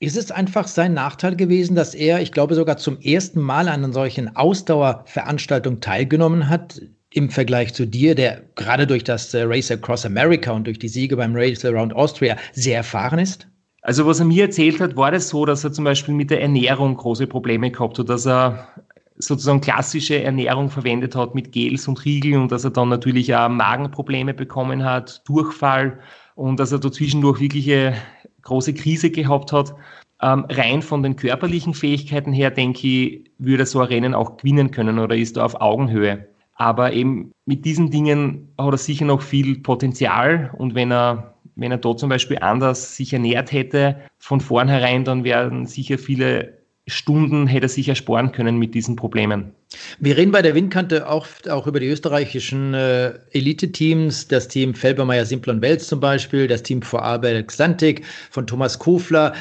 Ist es einfach sein Nachteil gewesen, dass er, ich glaube, sogar zum ersten Mal an einer solchen Ausdauerveranstaltung teilgenommen hat? Im Vergleich zu dir, der gerade durch das äh, Race Across America und durch die Siege beim Race Around Austria sehr erfahren ist? Also was er mir erzählt hat, war das so, dass er zum Beispiel mit der Ernährung große Probleme gehabt hat, dass er sozusagen klassische Ernährung verwendet hat mit Gels und Riegeln und dass er dann natürlich auch Magenprobleme bekommen hat, Durchfall und dass er da zwischendurch wirkliche große Krise gehabt hat. Ähm, rein von den körperlichen Fähigkeiten her, denke ich, würde er so ein Rennen auch gewinnen können oder ist er auf Augenhöhe. Aber eben mit diesen Dingen hat er sicher noch viel Potenzial. Und wenn er wenn er dort zum Beispiel anders sich ernährt hätte von vornherein, dann wären sicher viele Stunden hätte er sich ersparen können mit diesen Problemen. Wir reden bei der Windkante auch, auch über die österreichischen äh, Elite-Teams, das Team Felbermeier Simplon Wels zum Beispiel, das Team vor Vorarlberg Xantik von Thomas Kofler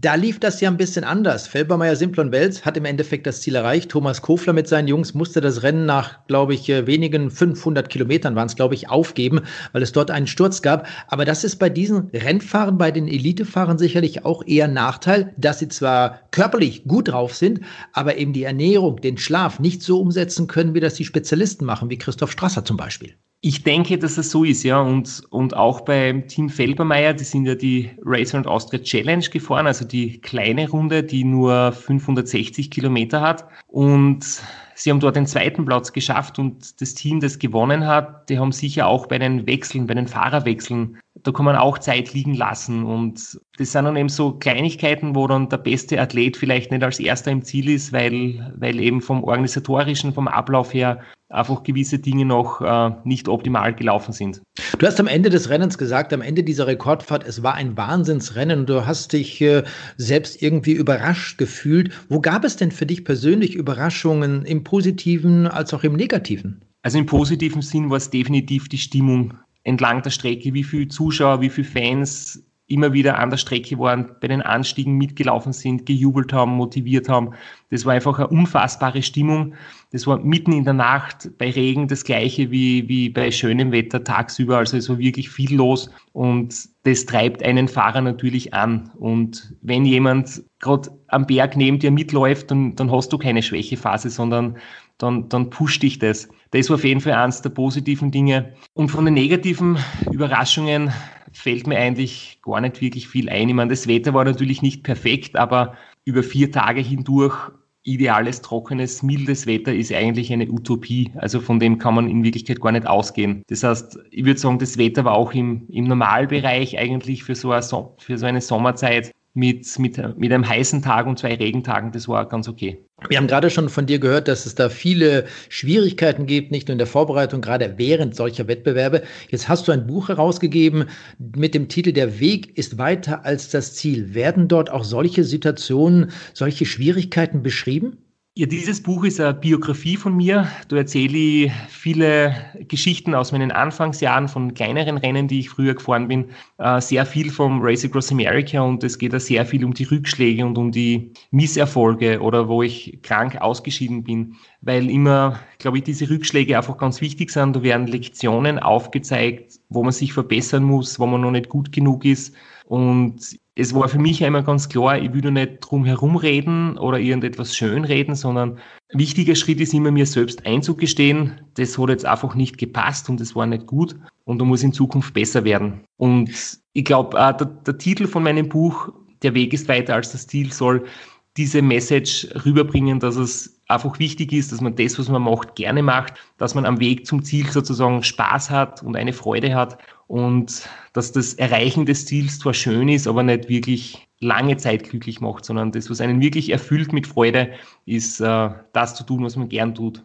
Da lief das ja ein bisschen anders. Felbermeier Simplon Wels hat im Endeffekt das Ziel erreicht. Thomas Kofler mit seinen Jungs musste das Rennen nach, glaube ich, äh, wenigen 500 Kilometern waren es, glaube ich, aufgeben, weil es dort einen Sturz gab. Aber das ist bei diesen Rennfahrern, bei den Elitefahrern sicherlich auch eher Nachteil, dass sie zwar körperlich gut drauf sind, aber eben die Ernährung, den Schlaf nicht so umsetzen können, wie das die Spezialisten machen, wie Christoph Strasser zum Beispiel. Ich denke, dass es so ist, ja. Und, und auch beim Team Felbermeier, die sind ja die Racer und Austria Challenge gefahren, also die kleine Runde, die nur 560 Kilometer hat. Und sie haben dort den zweiten Platz geschafft und das Team, das gewonnen hat, die haben sicher auch bei den Wechseln, bei den Fahrerwechseln, da kann man auch Zeit liegen lassen. Und das sind dann eben so Kleinigkeiten, wo dann der beste Athlet vielleicht nicht als erster im Ziel ist, weil, weil eben vom organisatorischen, vom Ablauf her einfach gewisse Dinge noch äh, nicht optimal gelaufen sind. Du hast am Ende des Rennens gesagt, am Ende dieser Rekordfahrt, es war ein Wahnsinnsrennen und du hast dich äh, selbst irgendwie überrascht gefühlt. Wo gab es denn für dich persönlich Überraschungen im positiven als auch im negativen? Also im positiven Sinn war es definitiv die Stimmung entlang der Strecke, wie viele Zuschauer, wie viele Fans immer wieder an der Strecke waren, bei den Anstiegen mitgelaufen sind, gejubelt haben, motiviert haben. Das war einfach eine unfassbare Stimmung. Das war mitten in der Nacht bei Regen das gleiche wie, wie bei schönem Wetter tagsüber. Also es war wirklich viel los und das treibt einen Fahrer natürlich an. Und wenn jemand gerade am Berg neben dir mitläuft, dann, dann hast du keine Schwächephase, sondern dann, dann pusht dich das. Das war auf jeden Fall eines der positiven Dinge. Und von den negativen Überraschungen fällt mir eigentlich gar nicht wirklich viel ein. Ich meine, das Wetter war natürlich nicht perfekt, aber über vier Tage hindurch ideales, trockenes, mildes Wetter ist eigentlich eine Utopie. Also von dem kann man in Wirklichkeit gar nicht ausgehen. Das heißt, ich würde sagen, das Wetter war auch im, im Normalbereich eigentlich für so, eine, für so eine Sommerzeit mit, mit, mit einem heißen Tag und zwei Regentagen, das war ganz okay. Wir haben gerade schon von dir gehört, dass es da viele Schwierigkeiten gibt, nicht nur in der Vorbereitung, gerade während solcher Wettbewerbe. Jetzt hast du ein Buch herausgegeben mit dem Titel Der Weg ist weiter als das Ziel. Werden dort auch solche Situationen, solche Schwierigkeiten beschrieben? Ja, dieses Buch ist eine Biografie von mir. Da erzähle ich viele Geschichten aus meinen Anfangsjahren von kleineren Rennen, die ich früher gefahren bin. Äh, sehr viel vom Race Across America und es geht da sehr viel um die Rückschläge und um die Misserfolge oder wo ich krank ausgeschieden bin, weil immer, glaube ich, diese Rückschläge einfach ganz wichtig sind. Da werden Lektionen aufgezeigt, wo man sich verbessern muss, wo man noch nicht gut genug ist. Und es war für mich einmal ganz klar, ich will nicht drum herum reden oder irgendetwas schönreden, sondern ein wichtiger Schritt ist immer, mir selbst einzugestehen, das hat jetzt einfach nicht gepasst und das war nicht gut und da muss in Zukunft besser werden. Und ich glaube, äh, der, der Titel von meinem Buch, Der Weg ist weiter als das Ziel, soll diese Message rüberbringen, dass es einfach wichtig ist, dass man das, was man macht, gerne macht, dass man am Weg zum Ziel sozusagen Spaß hat und eine Freude hat und dass das Erreichen des Ziels zwar schön ist, aber nicht wirklich lange Zeit glücklich macht, sondern das, was einen wirklich erfüllt mit Freude, ist äh, das zu tun, was man gern tut.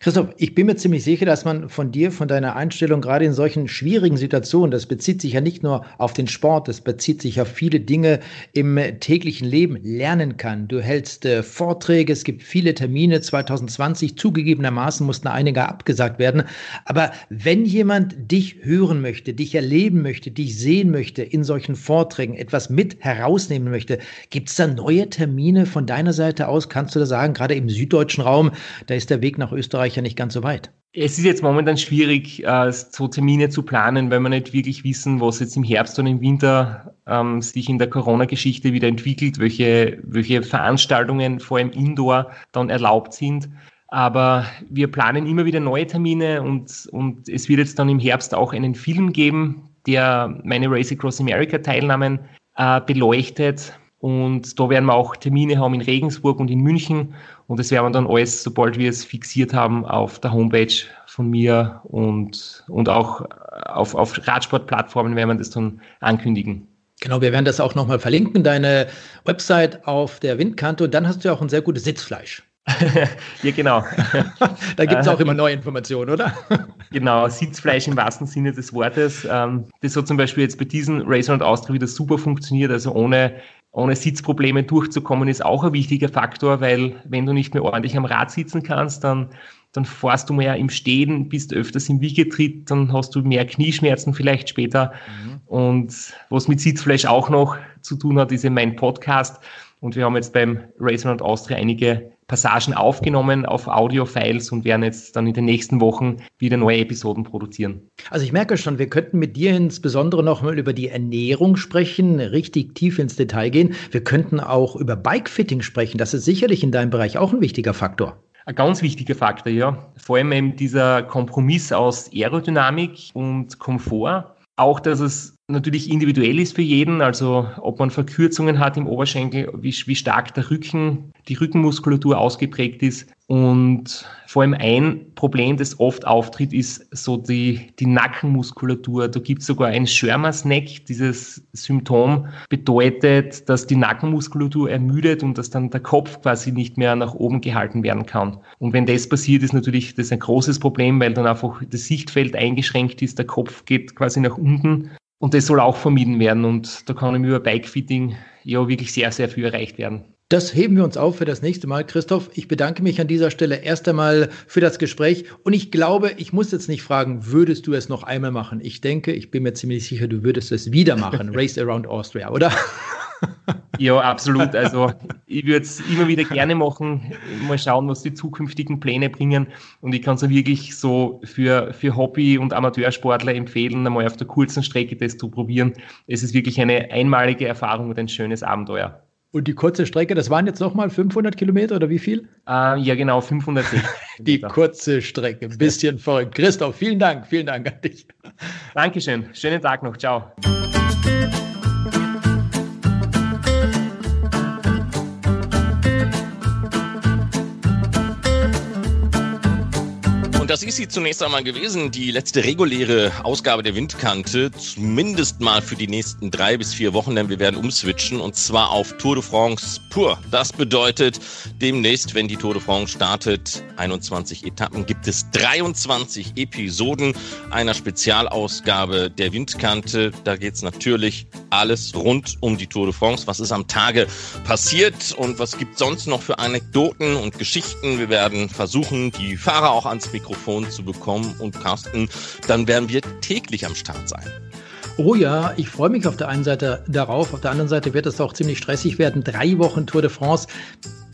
Christoph, ich bin mir ziemlich sicher, dass man von dir, von deiner Einstellung, gerade in solchen schwierigen Situationen, das bezieht sich ja nicht nur auf den Sport, das bezieht sich auf viele Dinge im täglichen Leben, lernen kann. Du hältst äh, Vorträge, es gibt viele Termine. 2020 zugegebenermaßen mussten einige abgesagt werden. Aber wenn jemand dich hören möchte, dich erleben möchte, dich sehen möchte in solchen Vorträgen, etwas mit herausnehmen nehmen möchte. Gibt es da neue Termine von deiner Seite aus? Kannst du da sagen, gerade im süddeutschen Raum, da ist der Weg nach Österreich ja nicht ganz so weit? Es ist jetzt momentan schwierig, äh, so Termine zu planen, weil wir nicht wirklich wissen, was jetzt im Herbst und im Winter ähm, sich in der Corona-Geschichte wieder entwickelt, welche, welche Veranstaltungen vor allem Indoor dann erlaubt sind. Aber wir planen immer wieder neue Termine und, und es wird jetzt dann im Herbst auch einen Film geben, der meine Race Across America Teilnahmen äh, beleuchtet. Und da werden wir auch Termine haben in Regensburg und in München. Und das werden wir dann alles, sobald wir es fixiert haben, auf der Homepage von mir und, und auch auf, auf Radsportplattformen werden wir das dann ankündigen. Genau, wir werden das auch nochmal verlinken, deine Website auf der Windkante. Und dann hast du ja auch ein sehr gutes Sitzfleisch. ja, genau. da gibt es auch immer neue Informationen, oder? genau, Sitzfleisch im wahrsten Sinne des Wortes. Ähm, das hat zum Beispiel jetzt bei diesen Racer und Austria wieder super funktioniert. Also ohne, ohne Sitzprobleme durchzukommen ist auch ein wichtiger Faktor, weil wenn du nicht mehr ordentlich am Rad sitzen kannst, dann dann fährst du mehr im Stehen, bist öfters im Wiegetritt, dann hast du mehr Knieschmerzen vielleicht später. Mhm. Und was mit Sitzfleisch auch noch zu tun hat, ist eben mein Podcast. Und wir haben jetzt beim Race Around Austria einige Passagen aufgenommen auf Audio-Files und werden jetzt dann in den nächsten Wochen wieder neue Episoden produzieren. Also ich merke schon, wir könnten mit dir insbesondere nochmal über die Ernährung sprechen, richtig tief ins Detail gehen. Wir könnten auch über Bikefitting sprechen. Das ist sicherlich in deinem Bereich auch ein wichtiger Faktor. Ein ganz wichtiger Faktor, ja. Vor allem eben dieser Kompromiss aus Aerodynamik und Komfort. Auch, dass es natürlich individuell ist für jeden, also ob man Verkürzungen hat im Oberschenkel, wie, wie stark der Rücken, die Rückenmuskulatur ausgeprägt ist. Und vor allem ein Problem, das oft auftritt, ist so die, die Nackenmuskulatur. Da gibt es sogar ein Schirmer-Snack. Dieses Symptom bedeutet, dass die Nackenmuskulatur ermüdet und dass dann der Kopf quasi nicht mehr nach oben gehalten werden kann. Und wenn das passiert, ist natürlich das ein großes Problem, weil dann einfach das Sichtfeld eingeschränkt ist, der Kopf geht quasi nach unten und das soll auch vermieden werden. Und da kann über Bikefitting ja wirklich sehr, sehr viel erreicht werden. Das heben wir uns auf für das nächste Mal. Christoph, ich bedanke mich an dieser Stelle erst einmal für das Gespräch. Und ich glaube, ich muss jetzt nicht fragen, würdest du es noch einmal machen? Ich denke, ich bin mir ziemlich sicher, du würdest es wieder machen. Race Around Austria, oder? Ja, absolut. Also ich würde es immer wieder gerne machen. Mal schauen, was die zukünftigen Pläne bringen. Und ich kann es wirklich so für, für Hobby- und Amateursportler empfehlen, einmal auf der kurzen Strecke das zu probieren. Es ist wirklich eine einmalige Erfahrung und ein schönes Abenteuer. Und die kurze Strecke, das waren jetzt nochmal 500 Kilometer oder wie viel? Uh, ja, genau, 560. die kurze Strecke, ein bisschen verrückt. Christoph, vielen Dank, vielen Dank an dich. Dankeschön, schönen Tag noch, ciao. Das ist sie zunächst einmal gewesen, die letzte reguläre Ausgabe der Windkante, zumindest mal für die nächsten drei bis vier Wochen, denn wir werden umswitchen und zwar auf Tour de France pur. Das bedeutet, demnächst, wenn die Tour de France startet, 21 Etappen, gibt es 23 Episoden einer Spezialausgabe der Windkante. Da geht es natürlich alles rund um die Tour de France. Was ist am Tage passiert und was gibt sonst noch für Anekdoten und Geschichten? Wir werden versuchen, die Fahrer auch ans Mikrofon Mikrofon zu bekommen. Und Carsten, dann werden wir täglich am Start sein. Oh ja, ich freue mich auf der einen Seite darauf, auf der anderen Seite wird es auch ziemlich stressig werden. Drei Wochen Tour de France.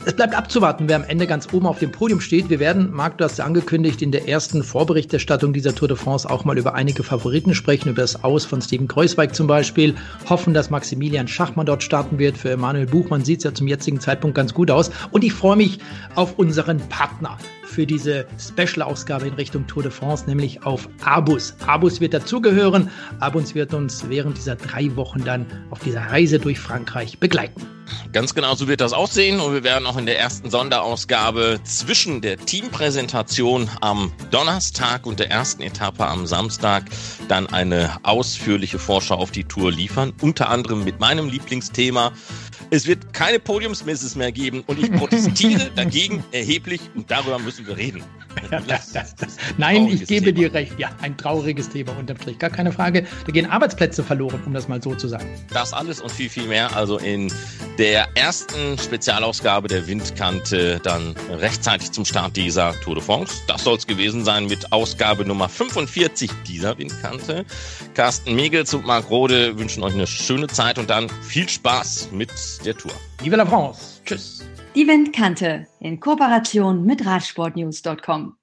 Es bleibt abzuwarten, wer am Ende ganz oben auf dem Podium steht. Wir werden, Marc, du hast ja angekündigt, in der ersten Vorberichterstattung dieser Tour de France auch mal über einige Favoriten sprechen, über das Aus von Steven Kreuzweig zum Beispiel. Hoffen, dass Maximilian Schachmann dort starten wird. Für Emanuel Buchmann sieht es ja zum jetzigen Zeitpunkt ganz gut aus. Und ich freue mich auf unseren Partner für diese Special-Ausgabe in Richtung Tour de France, nämlich auf Abus. Abus wird dazugehören. Abus wird uns während dieser drei Wochen dann auf dieser Reise durch Frankreich begleiten. Ganz genau so wird das aussehen und wir werden auch in der ersten Sonderausgabe zwischen der Teampräsentation am Donnerstag und der ersten Etappe am Samstag dann eine ausführliche Vorschau auf die Tour liefern, unter anderem mit meinem Lieblingsthema es wird keine Podiumsmisses mehr geben und ich protestiere dagegen erheblich und darüber müssen wir reden. Das, das, das, Nein, ich gebe Thema. dir recht. Ja, ein trauriges Thema unterm Strich. Gar keine Frage. Da gehen Arbeitsplätze verloren, um das mal so zu sagen. Das alles und viel, viel mehr. Also in der ersten Spezialausgabe der Windkante dann rechtzeitig zum Start dieser Tour de France. Das soll es gewesen sein mit Ausgabe Nummer 45 dieser Windkante. Carsten Megels und Marc Rode wünschen euch eine schöne Zeit und dann viel Spaß mit der Tour. Vive la France. Tschüss. Die Windkante in Kooperation mit Radsportnews.com.